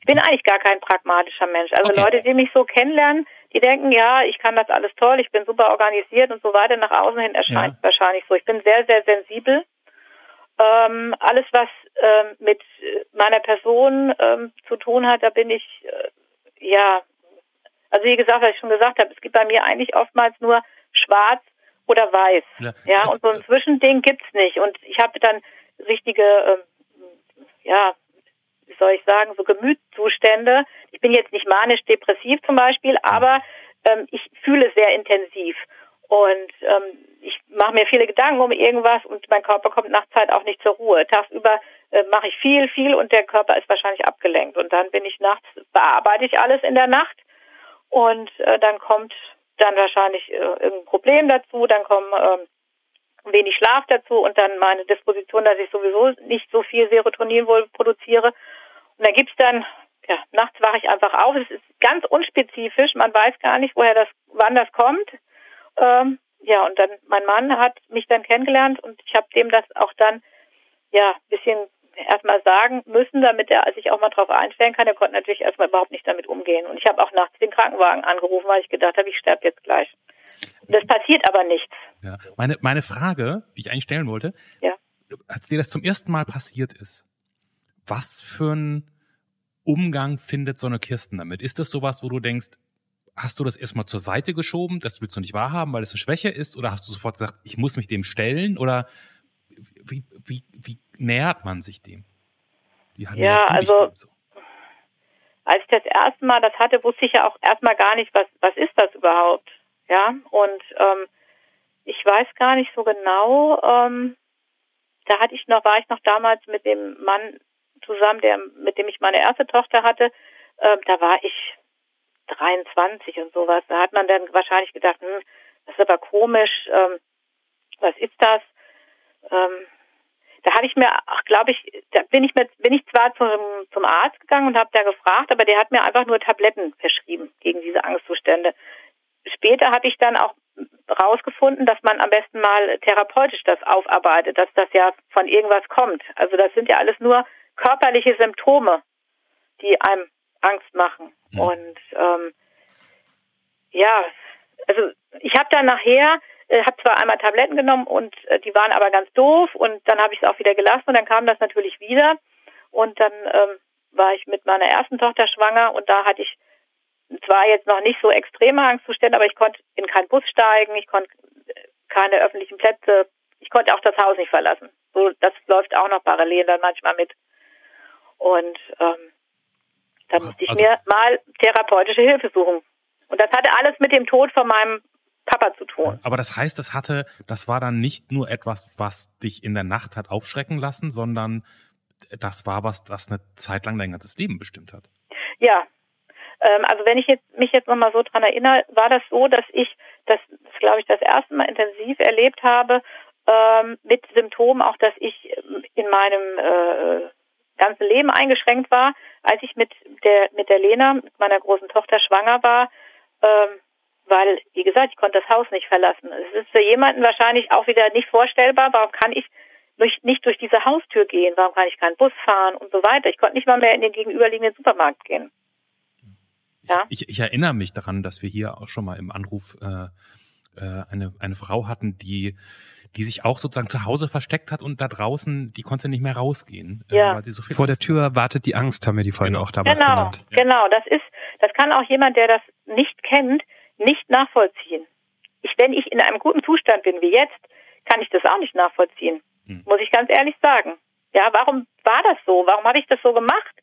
Ich bin eigentlich gar kein pragmatischer Mensch. Also Okay. Leute, die mich so kennenlernen, die denken, ja, ich kann das alles toll, ich bin super organisiert und so weiter. Nach außen hin erscheint Ja. es wahrscheinlich so. Ich bin sehr, sehr sensibel. Ähm, alles, was ähm, mit äh, meiner Person ähm, zu tun hat, da bin ich, äh, ja, also wie gesagt, was ich schon gesagt habe, es gibt bei mir eigentlich oftmals nur schwarz oder weiß. Ja. Ja, und so ein Zwischending gibt's nicht. Und ich habe dann richtige, ähm, ja, soll ich sagen, so Gemütszustände. Ich bin jetzt nicht manisch-depressiv zum Beispiel, aber ähm, ich fühle sehr intensiv. Und ähm, ich mache mir viele Gedanken um irgendwas und mein Körper kommt nachts halt auch nicht zur Ruhe. Tagsüber äh, mache ich viel, viel und der Körper ist wahrscheinlich abgelenkt. Und dann bin ich nachts, bearbeite ich alles in der Nacht und äh, dann kommt dann wahrscheinlich äh, irgendein Problem dazu, dann kommen ähm, wenig Schlaf dazu und dann meine Disposition, dass ich sowieso nicht so viel Serotonin wohl produziere. Und da gibt's dann, ja, nachts wache ich einfach auf. Es ist ganz unspezifisch, man weiß gar nicht, woher das, wann das kommt. Ähm, ja, und dann, mein Mann hat mich dann kennengelernt und ich habe dem das auch dann, ja, ein bisschen erstmal sagen müssen, damit er sich auch mal drauf einstellen kann. Er konnte natürlich erstmal überhaupt nicht damit umgehen. Und ich habe auch nachts den Krankenwagen angerufen, weil ich gedacht habe, ich sterbe jetzt gleich. Das passiert aber nichts. Ja. Meine, meine Frage, die ich eigentlich stellen wollte, Ja. als dir das zum ersten Mal passiert ist, was für ein Umgang findet so eine Kirsten damit? Ist das sowas, wo du denkst, hast du das erstmal zur Seite geschoben, das willst du nicht wahrhaben, weil es eine Schwäche ist? Oder hast du sofort gesagt, ich muss mich dem stellen? Oder wie, wie, wie nähert man sich dem? Wie Ja, also- dem so? als ich das erste Mal das hatte, wusste ich ja auch erstmal gar nicht, was, was ist das überhaupt. Ja, und ähm, ich weiß gar nicht so genau, ähm, da hatte ich noch, war ich noch damals mit dem Mann zusammen, der, mit dem ich meine erste Tochter hatte, ähm, da war ich 23 und sowas. Da hat man dann wahrscheinlich gedacht, hm, das ist aber komisch, ähm, was ist das? Ähm, da habe ich mir, glaube ich, da bin ich mit, bin ich zwar zum, zum Arzt gegangen und habe da gefragt, aber der hat mir einfach nur Tabletten verschrieben gegen diese Angstzustände. Später habe ich dann auch rausgefunden, dass man am besten mal therapeutisch das aufarbeitet, dass das ja von irgendwas kommt. Also das sind ja alles nur körperliche Symptome, die einem Angst machen. Mhm. Und ähm, ja, also ich habe dann nachher äh, habe zwar einmal Tabletten genommen und äh, die waren aber ganz doof und dann habe ich es auch wieder gelassen und dann kam das natürlich wieder und dann ähm, war ich mit meiner ersten Tochter schwanger und da hatte ich zwar jetzt noch nicht so extreme Angstzustände, aber ich konnte in keinen Bus steigen, ich konnte äh, keine öffentlichen Plätze, ich konnte auch das Haus nicht verlassen. So, das läuft auch noch parallel dann manchmal mit. Und ähm, da musste ich Also- mir mal therapeutische Hilfe suchen. Und das hatte alles mit dem Tod von meinem Papa zu tun. Aber das heißt, das hatte, das war dann nicht nur etwas, was dich in der Nacht hat aufschrecken lassen, sondern das war was, das eine Zeit lang dein ganzes Leben bestimmt hat. Ja. Ähm, also wenn ich jetzt, mich jetzt nochmal so dran erinnere, war das so, dass ich das, das glaube ich, das erste Mal intensiv erlebt habe, ähm, mit Symptomen auch, dass ich ähm, in meinem äh, ganzen Leben eingeschränkt war, als ich mit der mit der Lena, mit meiner großen Tochter schwanger war, ähm, weil, wie gesagt, ich konnte das Haus nicht verlassen. Es ist für jemanden wahrscheinlich auch wieder nicht vorstellbar, warum kann ich durch, nicht durch diese Haustür gehen, warum kann ich keinen Bus fahren und so weiter. Ich konnte nicht mal mehr in den gegenüberliegenden Supermarkt gehen. Ja. Ich, ich erinnere mich daran, dass wir hier auch schon mal im Anruf äh, äh, eine, eine Frau hatten, die, die sich auch sozusagen zu Hause versteckt hat und da draußen, die konnte nicht mehr rausgehen, äh, Ja. weil sie so viel Vor der Tür wartet die Angst, haben wir die Folge Genau. auch damals Genau, genannt. genau. Das ist, das kann auch jemand, der das nicht kennt, nicht nachvollziehen. Ich, wenn ich in einem guten Zustand bin wie jetzt, kann ich das auch nicht nachvollziehen. Hm. Muss ich ganz ehrlich sagen. Ja, warum war das so? Warum habe ich das so gemacht?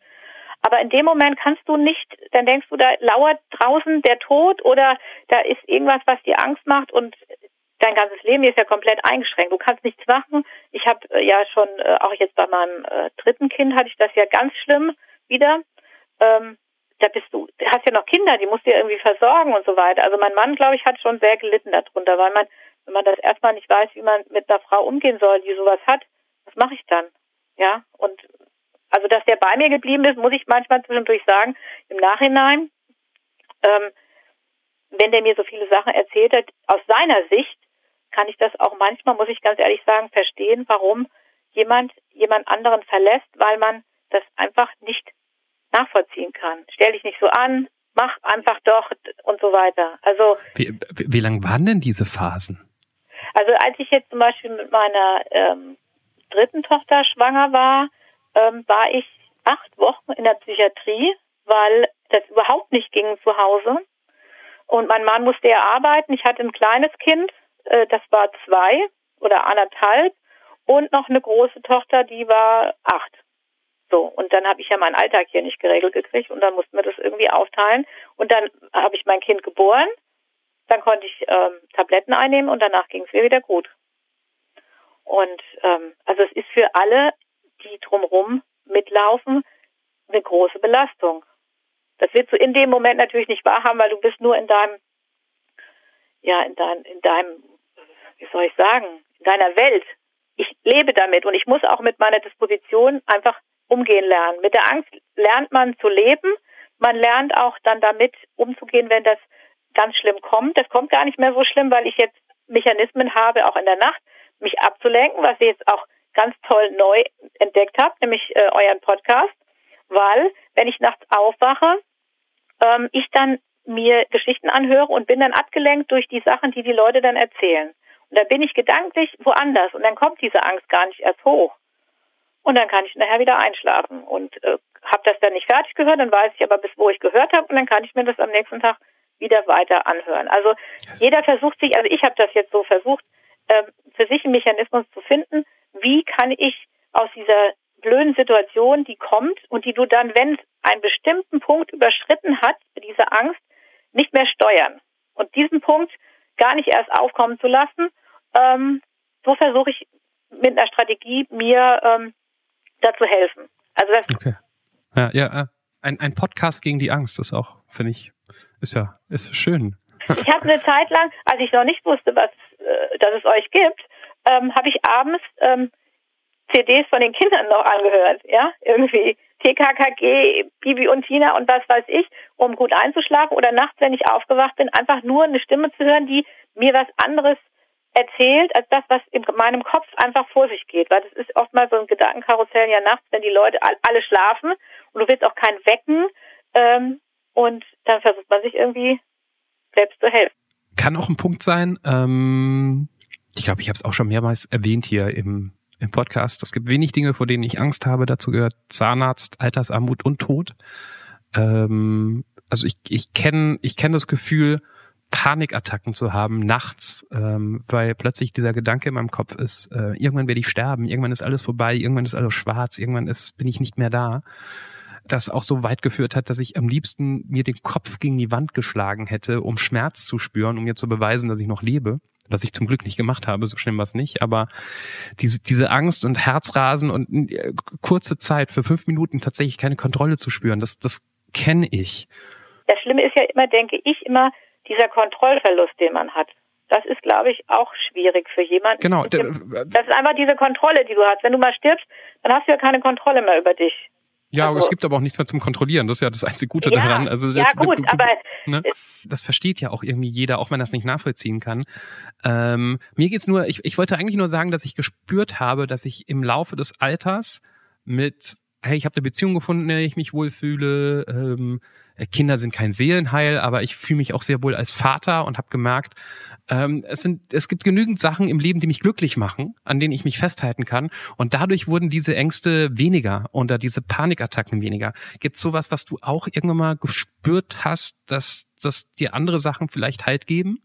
Aber in dem Moment kannst du nicht, dann denkst du, da lauert draußen der Tod oder da ist irgendwas, was dir Angst macht und dein ganzes Leben ist ja komplett eingeschränkt. Du kannst nichts machen. Ich habe äh, ja schon, äh, auch jetzt bei meinem äh, dritten Kind hatte ich das ja ganz schlimm wieder. Ähm, da bist du, hast ja noch Kinder, die musst du ja irgendwie versorgen und so weiter. Also mein Mann, glaube ich, hat schon sehr gelitten darunter, weil man, wenn man das erstmal nicht weiß, wie man mit einer Frau umgehen soll, die sowas hat, was mache ich dann? Ja, und also dass der bei mir geblieben ist, muss ich manchmal zwischendurch sagen, im Nachhinein, ähm, wenn der mir so viele Sachen erzählt hat, aus seiner Sicht kann ich das auch manchmal, muss ich ganz ehrlich sagen, verstehen, warum jemand jemand anderen verlässt, weil man das einfach nicht nachvollziehen kann. Stell dich nicht so an, mach einfach doch und so weiter. Also wie, wie, wie lang waren denn diese Phasen? Also als ich jetzt zum Beispiel mit meiner ähm, dritten Tochter schwanger war, ähm, war ich acht Wochen in der Psychiatrie, weil das überhaupt nicht ging zu Hause. Und mein Mann musste ja arbeiten. Ich hatte ein kleines Kind, äh, das war zwei oder anderthalb und noch eine große Tochter, die war acht. So, und dann habe ich ja meinen Alltag hier nicht geregelt gekriegt und dann mussten wir das irgendwie aufteilen. Und dann habe ich mein Kind geboren, dann konnte ich ähm, Tabletten einnehmen und danach ging es mir wieder gut. Und ähm, also es ist für alle, die drumherum mitlaufen, eine große Belastung. Das willst du in dem Moment natürlich nicht wahrhaben, weil du bist nur in deinem, ja, in deinem, in deinem, wie soll ich sagen, in deiner Welt. Ich lebe damit und ich muss auch mit meiner Disposition einfach umgehen lernen. Mit der Angst lernt man zu leben. Man lernt auch dann damit umzugehen, wenn das ganz schlimm kommt. Das kommt gar nicht mehr so schlimm, weil ich jetzt Mechanismen habe, auch in der Nacht, mich abzulenken, was ich jetzt auch ganz toll neu entdeckt habe, nämlich äh, euren Podcast, weil wenn ich nachts aufwache, ähm, ich dann mir Geschichten anhöre und bin dann abgelenkt durch die Sachen, die die Leute dann erzählen. Dann bin ich gedanklich woanders und dann kommt diese Angst gar nicht erst hoch. Und dann kann ich nachher wieder einschlafen und äh, habe das dann nicht fertig gehört, dann weiß ich aber, bis wo ich gehört habe und dann kann ich mir das am nächsten Tag wieder weiter anhören. Also jeder versucht sich, also ich habe das jetzt so versucht, äh, für sich einen Mechanismus zu finden, wie kann ich aus dieser blöden Situation, die kommt und die du dann, wenn es einen bestimmten Punkt überschritten hat, diese Angst, nicht mehr steuern. Und diesen Punkt gar nicht erst aufkommen zu lassen, ähm, so versuche ich mit einer Strategie mir ähm, dazu helfen. Also das okay. Ja, ja, ein, ein Podcast gegen die Angst ist auch, finde ich, ist ja, ist schön. Ich habe eine Zeit lang, als ich noch nicht wusste, was, äh, dass es euch gibt, ähm, habe ich abends ähm, CDs von den Kindern noch angehört, ja, irgendwie TKKG, Bibi und Tina und was weiß ich, um gut einzuschlafen oder nachts, wenn ich aufgewacht bin, einfach nur eine Stimme zu hören, die mir was anderes erzählt, als das, was in meinem Kopf einfach vor sich geht. Weil das ist oftmals so ein Gedankenkarussell ja nachts, wenn die Leute alle schlafen und du willst auch keinen wecken ähm, und dann versucht man sich irgendwie selbst zu helfen. Kann auch ein Punkt sein, ähm, ich glaube, ich habe es auch schon mehrmals erwähnt hier im, im Podcast. Es gibt wenig Dinge, vor denen ich Angst habe. Dazu gehört Zahnarzt, Altersarmut und Tod. Ähm, also ich, ich kenne ich kenn das Gefühl, Panikattacken zu haben nachts, ähm, weil plötzlich dieser Gedanke in meinem Kopf ist, äh, irgendwann werde ich sterben, irgendwann ist alles vorbei, irgendwann ist alles schwarz, irgendwann ist, bin ich nicht mehr da. Das auch so weit geführt hat, dass ich am liebsten mir den Kopf gegen die Wand geschlagen hätte, um Schmerz zu spüren, um mir zu beweisen, dass ich noch lebe. Was ich zum Glück nicht gemacht habe, so schlimm war es nicht. Aber diese, diese Angst und Herzrasen und äh, kurze Zeit für fünf Minuten tatsächlich keine Kontrolle zu spüren, das, das kenne ich. Das Schlimme ist ja immer, denke ich, immer, dieser Kontrollverlust, den man hat. Das ist, glaube ich, auch schwierig für jemanden. Genau. Das ist einfach diese Kontrolle, die du hast. Wenn du mal stirbst, dann hast du ja keine Kontrolle mehr über dich. Ja, also, aber es gibt aber auch nichts mehr zum Kontrollieren. Das ist ja das einzige Gute ja, daran. Also das, ja, gut, du, du, aber ne? das versteht ja auch irgendwie jeder, auch wenn er es nicht nachvollziehen kann. Ähm, mir geht's nur, ich, ich wollte eigentlich nur sagen, dass ich gespürt habe, dass ich im Laufe des Alters mit, hey, ich habe eine Beziehung gefunden, in der ich mich wohlfühle, ähm, äh, Kinder sind kein Seelenheil, aber ich fühle mich auch sehr wohl als Vater und habe gemerkt, ähm, es, sind, es gibt genügend Sachen im Leben, die mich glücklich machen, an denen ich mich festhalten kann. Und dadurch wurden diese Ängste weniger oder diese Panikattacken weniger. Gibt sowas, was du auch irgendwann mal gespürt hast, dass, dass dir andere Sachen vielleicht Halt geben?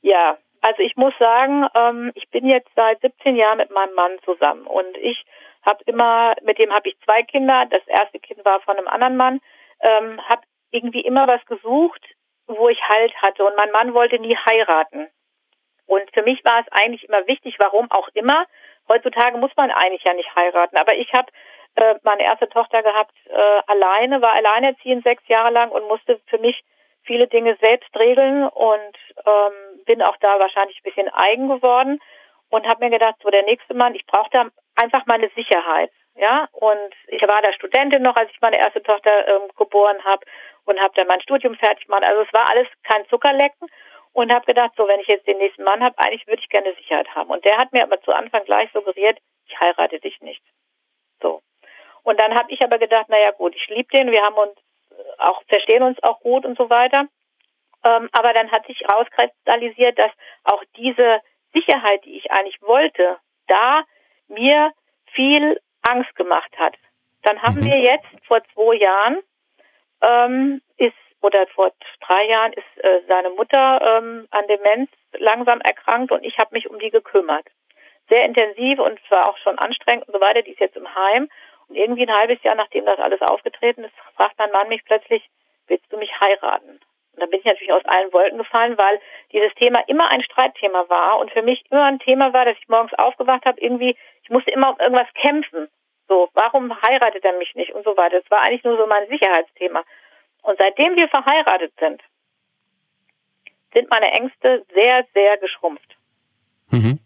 Ja, also ich muss sagen, ähm, ich bin jetzt seit 17 Jahren mit meinem Mann zusammen und ich habe immer, mit dem habe ich zwei Kinder. Das erste Kind war von einem anderen Mann. Ähm, habe irgendwie immer was gesucht, wo ich Halt hatte. Und mein Mann wollte nie heiraten. Und für mich war es eigentlich immer wichtig, warum auch immer. Heutzutage muss man eigentlich ja nicht heiraten. Aber ich habe äh, meine erste Tochter gehabt äh, alleine, war alleinerziehend sechs Jahre lang und musste für mich viele Dinge selbst regeln und ähm, bin auch da wahrscheinlich ein bisschen eigen geworden und habe mir gedacht, so der nächste Mann, ich brauche da einfach meine Sicherheit. Ja, und ich war da Studentin noch, als ich meine erste Tochter ähm, geboren habe und habe dann mein Studium fertig gemacht. Also es war alles kein Zuckerlecken und habe gedacht, so wenn ich jetzt den nächsten Mann habe, eigentlich würde ich gerne Sicherheit haben. Und der hat mir aber zu Anfang gleich suggeriert, ich heirate dich nicht. So. Und dann habe ich aber gedacht, naja gut, ich liebe den, wir haben uns auch, verstehen uns auch gut und so weiter. Ähm, aber dann hat sich herauskristallisiert, dass auch diese Sicherheit, die ich eigentlich wollte, da mir viel Angst gemacht hat. Dann haben mhm. wir jetzt vor zwei Jahren ähm, ist oder vor drei Jahren ist äh, seine Mutter ähm, an Demenz langsam erkrankt und ich habe mich um die gekümmert. Sehr intensiv und zwar auch schon anstrengend und so weiter. Die ist jetzt im Heim und irgendwie ein halbes Jahr nachdem das alles aufgetreten ist, fragt mein Mann mich plötzlich, willst du mich heiraten? Und dann bin ich natürlich aus allen Wolken gefallen, weil dieses Thema immer ein Streitthema war und für mich immer ein Thema war, dass ich morgens aufgewacht habe, irgendwie, ich musste immer um irgendwas kämpfen. So, warum heiratet er mich nicht und so weiter. Das war eigentlich nur so mein Sicherheitsthema. Und seitdem wir verheiratet sind, sind meine Ängste sehr, sehr geschrumpft. Mhm.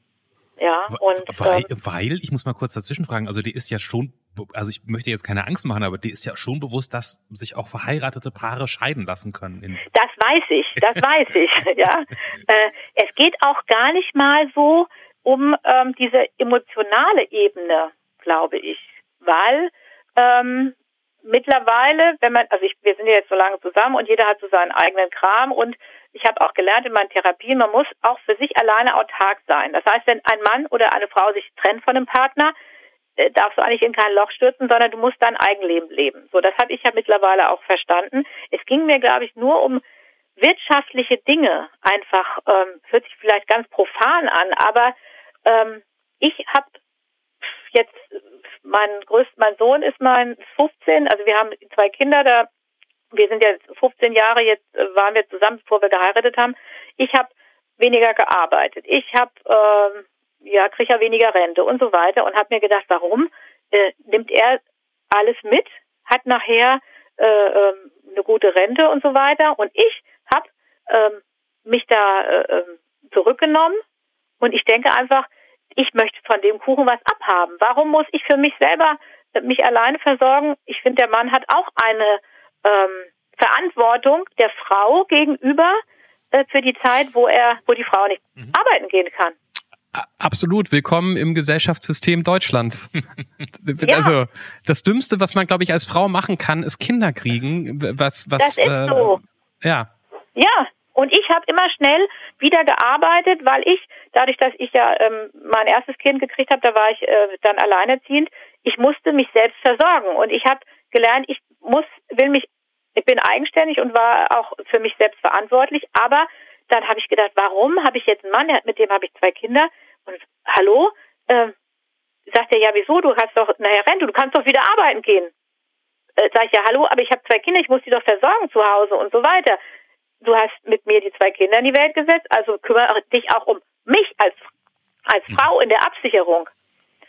Ja, und. Weil, ähm, weil, ich muss mal kurz dazwischen fragen, also die ist ja schon, also ich möchte jetzt keine Angst machen, aber die ist ja schon bewusst, dass sich auch verheiratete Paare scheiden lassen können. das weiß ich, das weiß ich, ja. Äh, es geht auch gar nicht mal so um ähm, diese emotionale Ebene, glaube ich weil ähm, mittlerweile, wenn man, also ich, wir sind ja jetzt so lange zusammen und jeder hat so seinen eigenen Kram und ich habe auch gelernt in meinen Therapien, man muss auch für sich alleine autark sein. Das heißt, wenn ein Mann oder eine Frau sich trennt von einem Partner, äh, darfst du eigentlich in kein Loch stürzen, sondern du musst dein Eigenleben leben. So, das habe ich ja mittlerweile auch verstanden. Es ging mir, glaube ich, nur um wirtschaftliche Dinge. Einfach, ähm, hört sich vielleicht ganz profan an, aber ähm, ich habe jetzt mein größt, mein Sohn ist mein 15, also wir haben zwei Kinder, da wir sind jetzt 15 Jahre, jetzt äh, waren wir zusammen, bevor wir geheiratet haben. Ich habe weniger gearbeitet. Ich habe ähm, ja kriege ja weniger Rente und so weiter und habe mir gedacht, warum äh, nimmt er alles mit, hat nachher äh, äh, eine gute Rente und so weiter und ich habe ähm, mich da äh, ähm, zurückgenommen und ich denke einfach, ich möchte von dem Kuchen was abhaben. Warum muss ich für mich selber äh, mich alleine versorgen? Ich finde, der Mann hat auch eine ähm, Verantwortung der Frau gegenüber äh, für die Zeit, wo er, wo die Frau nicht mhm. arbeiten gehen kann. Absolut, willkommen im Gesellschaftssystem Deutschlands. ja. Also das Dümmste, was man, glaube ich, als Frau machen kann, ist Kinder kriegen. Was, was, das ist äh, so. Ja. Ja, und ich habe immer schnell wieder gearbeitet, weil ich, dadurch, dass ich ja ähm, mein erstes Kind gekriegt habe, da war ich äh, dann alleinerziehend, ich musste mich selbst versorgen. Und ich habe gelernt, ich muss, will mich, ich bin eigenständig und war auch für mich selbst verantwortlich. Aber dann habe ich gedacht, warum habe ich jetzt einen Mann, mit dem habe ich zwei Kinder. Und hallo, äh, sagt er, ja, wieso? Du hast doch nachher Rente, du kannst doch wieder arbeiten gehen. Äh, sag ich, ja, hallo, aber ich habe zwei Kinder, ich muss die doch versorgen zu Hause und so weiter du hast mit mir die zwei Kinder in die Welt gesetzt, also kümmere dich auch um mich als, als mhm. Frau in der Absicherung.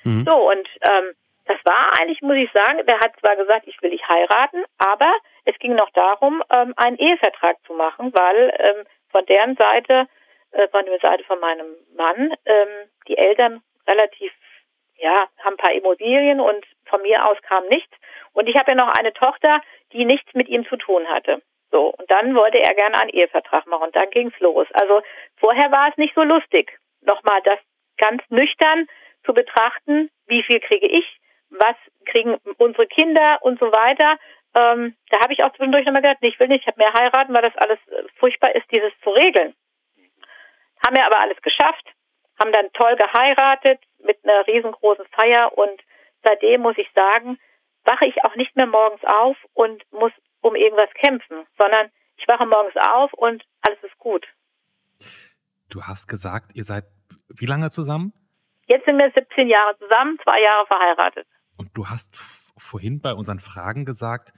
Mhm. So, und ähm, das war eigentlich, muss ich sagen, der hat zwar gesagt, ich will dich heiraten, aber es ging noch darum, ähm, einen Ehevertrag zu machen, weil ähm, von deren Seite, äh, von der Seite von meinem Mann, ähm, die Eltern relativ, ja, haben ein paar Immobilien und von mir aus kam nichts. Und ich habe ja noch eine Tochter, die nichts mit ihm zu tun hatte. So, und dann wollte er gerne einen Ehevertrag machen und dann ging's los. Also vorher war es nicht so lustig. Nochmal das ganz nüchtern zu betrachten, wie viel kriege ich, was kriegen unsere Kinder und so weiter. Ähm, da habe ich auch zwischendurch nochmal gedacht, nee, ich will nicht mehr heiraten, weil das alles äh, furchtbar ist, dieses zu regeln. Haben wir aber alles geschafft, haben dann toll geheiratet mit einer riesengroßen Feier und seitdem muss ich sagen, wache ich auch nicht mehr morgens auf und muss um irgendwas kämpfen, sondern ich wache morgens auf und alles ist gut. Du hast gesagt, ihr seid wie lange zusammen? Jetzt sind wir 17 Jahre zusammen, zwei Jahre verheiratet. Und du hast vorhin bei unseren Fragen gesagt,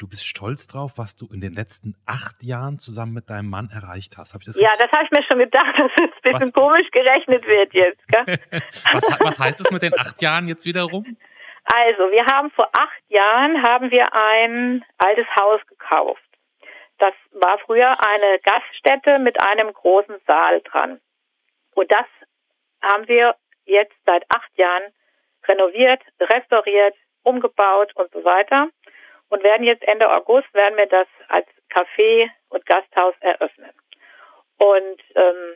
du bist stolz drauf, was du in den letzten acht Jahren zusammen mit deinem Mann erreicht hast. Hab ich das ja, das habe ich mir schon gedacht, dass es ein bisschen was? komisch gerechnet wird jetzt. was, was heißt es mit den acht Jahren jetzt wiederum? Also, wir haben vor acht Jahren haben wir ein altes Haus gekauft. Das war früher eine Gaststätte mit einem großen Saal dran. Und das haben wir jetzt seit acht Jahren renoviert, restauriert, umgebaut und so weiter. Und werden jetzt Ende August werden wir das als Café und Gasthaus eröffnen. Und ähm,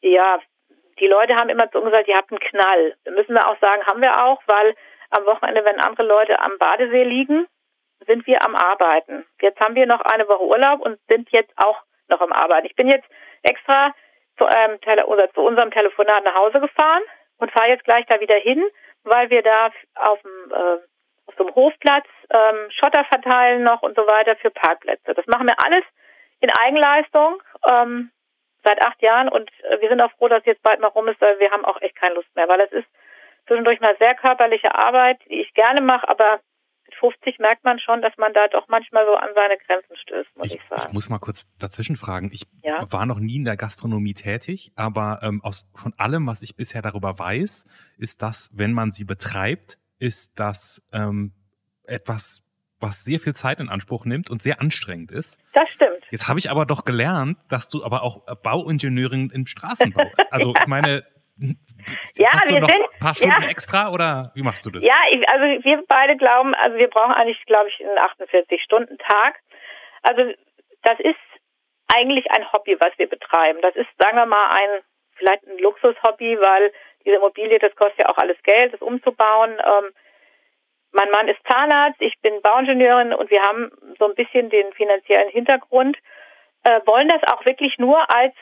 ja, die Leute haben immer zu uns gesagt, ihr habt einen Knall. Müssen wir auch sagen, haben wir auch, weil am Wochenende, wenn andere Leute am Badesee liegen, sind wir am Arbeiten. Jetzt haben wir noch eine Woche Urlaub und sind jetzt auch noch am Arbeiten. Ich bin jetzt extra zu, ähm, zu unserem Telefonat nach Hause gefahren und fahre jetzt gleich da wieder hin, weil wir da auf dem, äh, auf so einem Hofplatz ähm, Schotter verteilen noch und so weiter für Parkplätze. Das machen wir alles in Eigenleistung ähm, seit acht Jahren und äh, wir sind auch froh, dass jetzt bald mal rum ist, weil wir haben auch echt keine Lust mehr, weil es ist zwischendurch mal sehr körperliche Arbeit, die ich gerne mache, aber mit 50 merkt man schon, dass man da doch manchmal so an seine Grenzen stößt, muss ich, ich sagen. Ich muss mal kurz dazwischen fragen. Ich ja? war noch nie in der Gastronomie tätig, aber ähm, aus, von allem, was ich bisher darüber weiß, ist das, wenn man sie betreibt, ist das ähm, etwas, was sehr viel Zeit in Anspruch nimmt und sehr anstrengend ist. Das stimmt. Jetzt habe ich aber doch gelernt, dass du aber auch Bauingenieurin im Straßenbau bist. Also ich meine, ja, Hast wir noch sind ein paar Stunden ja. extra oder wie machst du das? Ja, ich, also wir beide glauben, also wir brauchen eigentlich, glaube ich, einen 48-Stunden-Tag. Also das ist eigentlich ein Hobby, was wir betreiben. Das ist, sagen wir mal, ein vielleicht ein Luxushobby, weil diese Immobilie, das kostet ja auch alles Geld, das umzubauen. Ähm, mein Mann ist Zahnarzt, ich bin Bauingenieurin und wir haben so ein bisschen den finanziellen Hintergrund, äh, wollen das auch wirklich nur als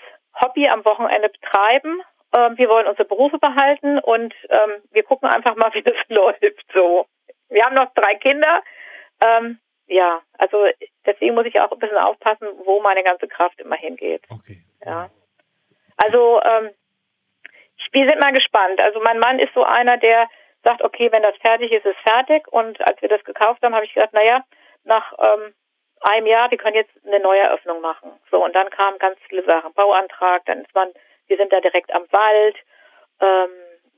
Hobby am Wochenende betreiben ähm, wir wollen unsere Berufe behalten und ähm, wir gucken einfach mal, wie das läuft. So, wir haben noch drei Kinder. Ähm, ja, also deswegen muss ich auch ein bisschen aufpassen, wo meine ganze Kraft immer hingeht. Okay. Ja. Also ähm, wir sind mal gespannt. Also mein Mann ist so einer, der sagt, okay, wenn das fertig ist, ist fertig. Und als wir das gekauft haben, habe ich gesagt, naja, nach ähm, einem Jahr, wir können jetzt eine neue Eröffnung machen. So, und dann kamen ganz viele Sachen. Bauantrag, dann ist man wir sind da direkt am Wald. Ähm,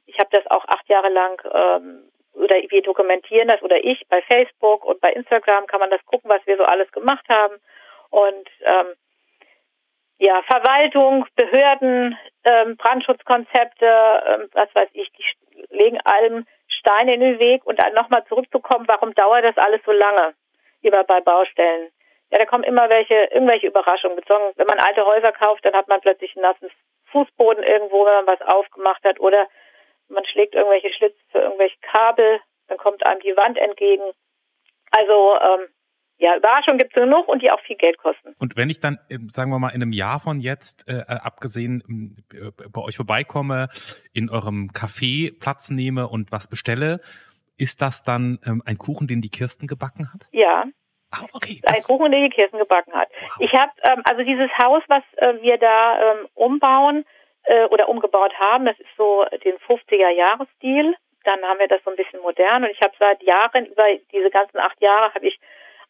ich habe das auch acht Jahre lang ähm, oder wir dokumentieren das oder ich bei Facebook und bei Instagram kann man das gucken, was wir so alles gemacht haben. Und ähm, ja, Verwaltung, Behörden, ähm, Brandschutzkonzepte, ähm, was weiß ich, die legen allem Steine in den Weg und dann nochmal zurückzukommen, warum dauert das alles so lange, lieber bei Baustellen? Ja, da kommen immer welche, irgendwelche Überraschungen. Bezogen, wenn man alte Häuser kauft, dann hat man plötzlich ein nasses Fußboden irgendwo, wenn man was aufgemacht hat oder man schlägt irgendwelche Schlitze für irgendwelche Kabel, dann kommt einem die Wand entgegen. Also ähm, ja, Überraschungen gibt es genug und die auch viel Geld kosten. Und wenn ich dann, ähm, sagen wir mal, in einem Jahr von jetzt, äh, äh abgesehen, ähm, äh, bei euch vorbeikomme, in eurem Café Platz nehme und was bestelle, ist das dann ähm, ein Kuchen, den die Kirsten gebacken hat? Ja, Ah, okay. Ein Kuchen, den die Kirsten gebacken hat. Wow. Ich habe ähm, also dieses Haus, was äh, wir da ähm, umbauen äh, oder umgebaut haben, das ist so den 50er Jahresstil. Dann haben wir das so ein bisschen modern und ich habe seit Jahren über diese ganzen acht Jahre habe ich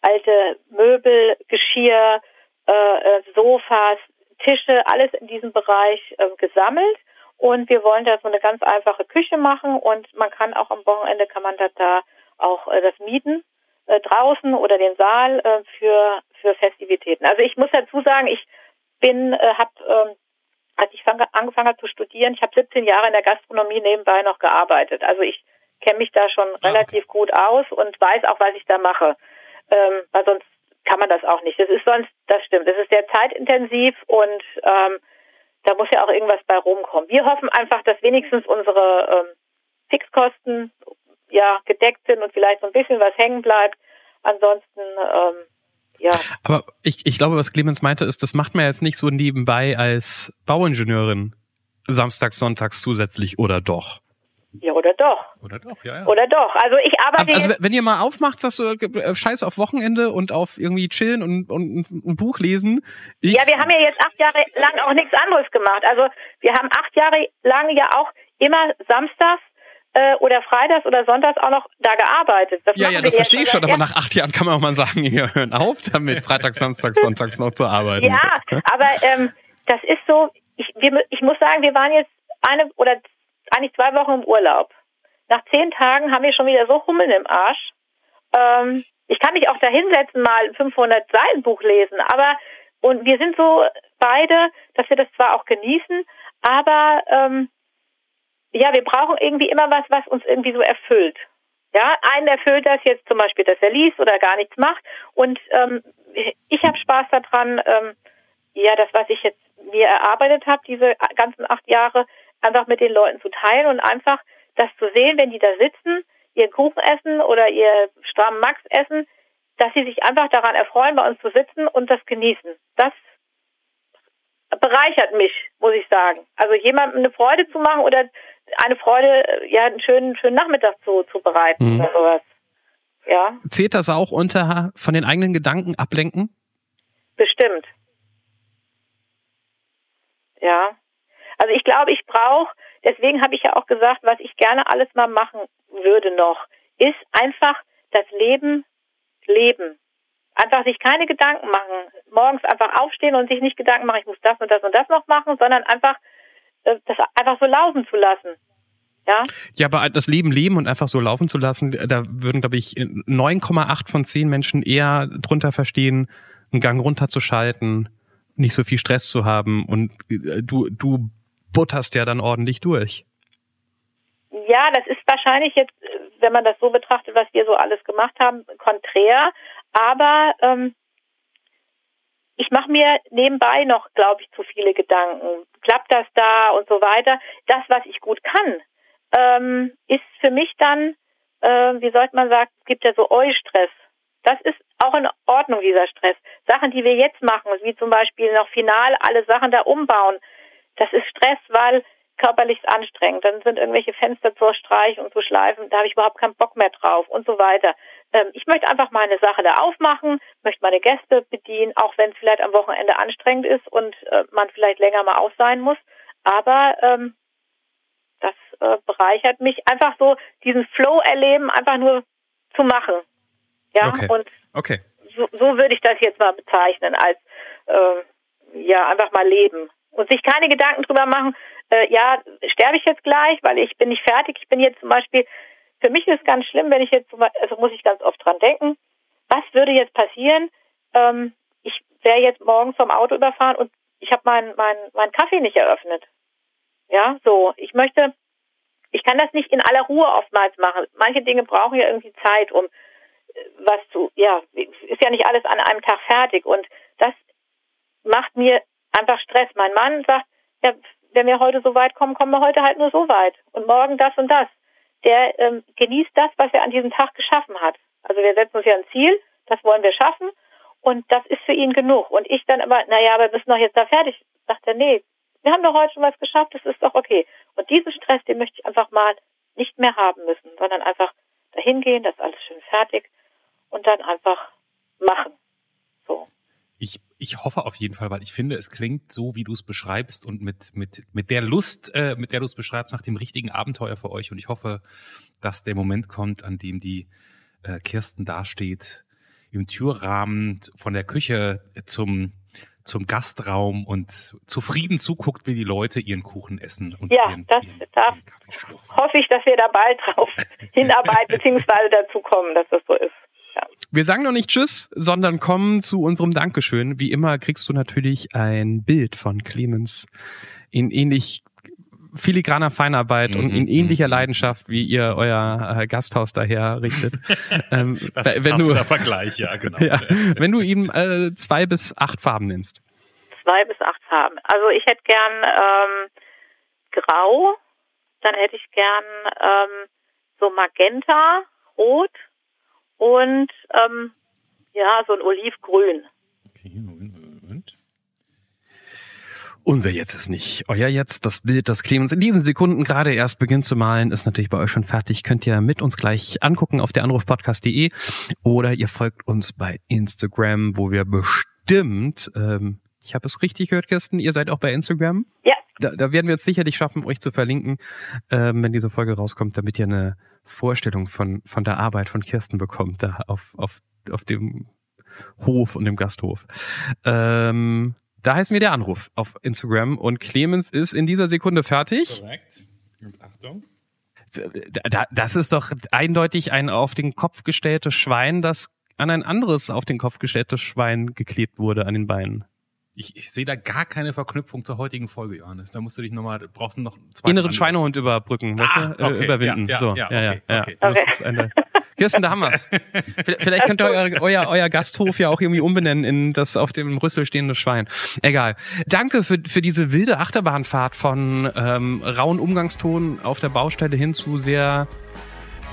alte Möbel, Geschirr, äh, äh Sofas, Tische, alles in diesem Bereich äh, gesammelt und wir wollen da so eine ganz einfache Küche machen und man kann auch am Wochenende kann man da, da auch äh, das mieten äh, draußen oder den Saal äh, für für Festivitäten. Also ich muss dazu sagen, ich bin äh, habe ähm, als ich fang, angefangen habe zu studieren, ich habe 17 Jahre in der Gastronomie nebenbei noch gearbeitet. Also ich kenne mich da schon ah, relativ okay. gut aus und weiß auch, was ich da mache. Ähm, weil sonst kann man das auch nicht. Das ist sonst, das stimmt, das ist sehr zeitintensiv und ähm, da muss ja auch irgendwas bei rumkommen. Wir hoffen einfach, dass wenigstens unsere ähm, Fixkosten ja gedeckt sind und vielleicht so ein bisschen was hängen bleibt. Ansonsten ähm, ja. Aber ich, ich glaube, was Clemens meinte, ist, das macht man jetzt nicht so nebenbei als Bauingenieurin samstags, sonntags zusätzlich oder doch? Ja, oder doch. Oder doch, ja, ja. Oder doch. Also ich arbeite. Also wenn ihr mal aufmacht, sagst du, äh, scheiß auf Wochenende und auf irgendwie chillen und, und ein Buch lesen. Ich ja, wir haben ja jetzt acht Jahre lang auch nichts anderes gemacht. Also wir haben acht Jahre lang ja auch immer samstags äh, oder freitags oder sonntags auch noch da gearbeitet. Das ja, ja, das verstehe ich schon, aber nach acht Jahren kann man auch mal sagen, wir hören auf damit, freitags, samstags, sonntags noch zu arbeiten. Ja, aber ähm, das ist so, ich, wir, ich muss sagen, wir waren jetzt eine oder eigentlich zwei Wochen im Urlaub. Nach zehn Tagen haben wir schon wieder so Hummeln im Arsch. Ähm, ich kann mich auch da hinsetzen, mal ein 500 Seiten Buch lesen, aber und wir sind so beide, dass wir das zwar auch genießen, aber ähm, ja, wir brauchen irgendwie immer was, was uns irgendwie so erfüllt. Ja, einen erfüllt das jetzt zum Beispiel, dass er liest oder gar nichts macht. Und ähm, ich habe Spaß daran, ähm, ja, das, was ich jetzt mir erarbeitet habe, diese ganzen acht Jahre, einfach mit den Leuten zu teilen und einfach das zu sehen, wenn die da sitzen, ihr Kuchen essen oder ihr strammen Max essen, dass sie sich einfach daran erfreuen, bei uns zu sitzen und das genießen. Das bereichert mich, muss ich sagen. Also jemandem eine Freude zu machen oder eine Freude, ja, einen schönen, schönen Nachmittag zu, zu bereiten mhm. oder sowas. Ja. Zählt das auch unter von den eigenen Gedanken ablenken? Bestimmt. Ja. Also ich glaube, ich brauche, deswegen habe ich ja auch gesagt, was ich gerne alles mal machen würde noch, ist einfach das Leben leben. Einfach sich keine Gedanken machen. Morgens einfach aufstehen und sich nicht Gedanken machen, ich muss das und das und das noch machen, sondern einfach äh, das einfach so laufen zu lassen. Ja? ja, aber das Leben leben und einfach so laufen zu lassen, da würden, glaube ich, 9,8 von 10 Menschen eher drunter verstehen, einen Gang runterzuschalten, nicht so viel Stress zu haben und äh, du, du butterst ja dann ordentlich durch. Ja, das ist wahrscheinlich jetzt, wenn man das so betrachtet, was wir so alles gemacht haben, konträr. Aber ähm, ich mache mir nebenbei noch, glaube ich, zu viele Gedanken. Klappt das da und so weiter? Das, was ich gut kann, ähm, ist für mich dann, äh, wie sollte man sagen, es gibt ja so Eustress. Das ist auch in Ordnung, dieser Stress. Sachen, die wir jetzt machen, wie zum Beispiel noch final alle Sachen da umbauen, das ist Stress, weil körperlich anstrengend. Dann sind irgendwelche Fenster zu streichen und zu schleifen, da habe ich überhaupt keinen Bock mehr drauf und so weiter. Ähm, ich möchte einfach mal eine Sache da aufmachen, möchte meine Gäste bedienen, auch wenn es vielleicht am Wochenende anstrengend ist und äh, man vielleicht länger mal aus sein muss. Aber ähm, das äh, bereichert mich einfach so, diesen Flow erleben, einfach nur zu machen. Ja, okay. und okay. So, so würde ich das jetzt mal bezeichnen, als äh, ja, einfach mal leben. Und sich keine Gedanken drüber machen, äh, ja, sterbe ich jetzt gleich, weil ich bin nicht fertig. Ich bin jetzt zum Beispiel, für mich ist es ganz schlimm, wenn ich jetzt, also muss ich ganz oft dran denken, was würde jetzt passieren? Ähm, ich wäre jetzt morgens vom Auto überfahren und ich habe meinen mein, mein Kaffee nicht eröffnet. Ja, so. Ich möchte, ich kann das nicht in aller Ruhe oftmals machen. Manche Dinge brauchen ja irgendwie Zeit, um äh, was zu, ja, ist ja nicht alles an einem Tag fertig. Und das macht mir einfach Stress. Mein Mann sagt, ja, wenn wir heute so weit kommen, kommen wir heute halt nur so weit. Und morgen das und das. Der ähm, genießt das, was er an diesem Tag geschaffen hat. Also wir setzen uns ja ein Ziel, das wollen wir schaffen. Und das ist für ihn genug. Und ich dann immer, naja, wir müssen doch jetzt da fertig. Sagt er, nee, wir haben doch heute schon was geschafft, das ist doch okay. Und diesen Stress, den möchte ich einfach mal nicht mehr haben müssen, sondern einfach dahin gehen, das ist alles schön fertig und dann einfach machen. Ich, ich hoffe auf jeden Fall, weil ich finde, es klingt so, wie du es beschreibst und mit, mit, mit der Lust, äh, mit der du es beschreibst, nach dem richtigen Abenteuer für euch. Und ich hoffe, dass der Moment kommt, an dem die äh, Kirsten dasteht, im Türrahmen von der Küche zum, zum Gastraum und zufrieden zuguckt, wie die Leute ihren Kuchen essen. Und ja, ihren, das ihren, da ihren hoffe ich, dass wir da bald drauf hinarbeiten, beziehungsweise dazu kommen, dass das so ist. Wir sagen noch nicht Tschüss, sondern kommen zu unserem Dankeschön. Wie immer kriegst du natürlich ein Bild von Clemens in ähnlich filigraner Feinarbeit mhm. und in ähnlicher Leidenschaft, wie ihr euer äh, Gasthaus daher richtet. ähm, das wenn du, Vergleich, ja, genau. ja, wenn du ihm äh, zwei bis acht Farben nennst. Zwei bis acht Farben. Also ich hätte gern ähm, Grau, dann hätte ich gern ähm, so Magenta, Rot und ähm, ja, so ein Olivgrün. Okay, Moment. Unser Jetzt ist nicht euer Jetzt. Das Bild, das Clemens in diesen Sekunden gerade erst beginnt zu malen, ist natürlich bei euch schon fertig. Könnt ihr mit uns gleich angucken auf der Anrufpodcast.de oder ihr folgt uns bei Instagram, wo wir bestimmt, ähm, ich habe es richtig gehört, Kirsten, ihr seid auch bei Instagram? Ja. Da, da werden wir es sicherlich schaffen, euch zu verlinken, ähm, wenn diese Folge rauskommt, damit ihr eine Vorstellung von, von der Arbeit von Kirsten bekommt, da auf, auf, auf dem Hof und dem Gasthof. Ähm, da heißt mir der Anruf auf Instagram und Clemens ist in dieser Sekunde fertig. Korrekt. Und Achtung. Das ist doch eindeutig ein auf den Kopf gestelltes Schwein, das an ein anderes auf den Kopf gestelltes Schwein geklebt wurde an den Beinen. Ich, ich sehe da gar keine Verknüpfung zur heutigen Folge, Johannes. Da musst du dich nochmal, brauchst du noch zwei. Inneren Schweinehund überbrücken, weißt ah, du? Äh, okay, überwinden. Ja, so, ja, ja, okay, ja, okay. Das ist eine, Kirsten, da haben wir's. Vielleicht könnt ihr euer, euer, euer Gasthof ja auch irgendwie umbenennen in das auf dem Rüssel stehende Schwein. Egal. Danke für, für diese wilde Achterbahnfahrt von ähm, rauen Umgangston auf der Baustelle hin zu sehr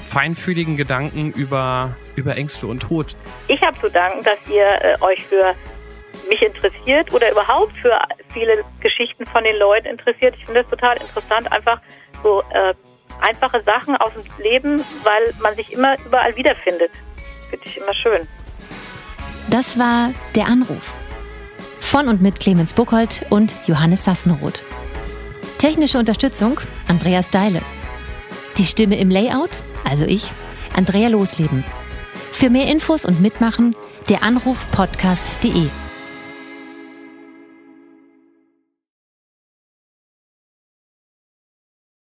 feinfühligen Gedanken über, über Ängste und Tod. Ich habe zu danken, dass ihr äh, euch für mich interessiert oder überhaupt für viele Geschichten von den Leuten interessiert. Ich finde das total interessant, einfach so äh, einfache Sachen aus dem Leben, weil man sich immer überall wiederfindet. Finde ich immer schön. Das war der Anruf. Von und mit Clemens Buchholz und Johannes Sassenroth. Technische Unterstützung Andreas Deile. Die Stimme im Layout, also ich, Andrea Losleben. Für mehr Infos und Mitmachen der Anruf.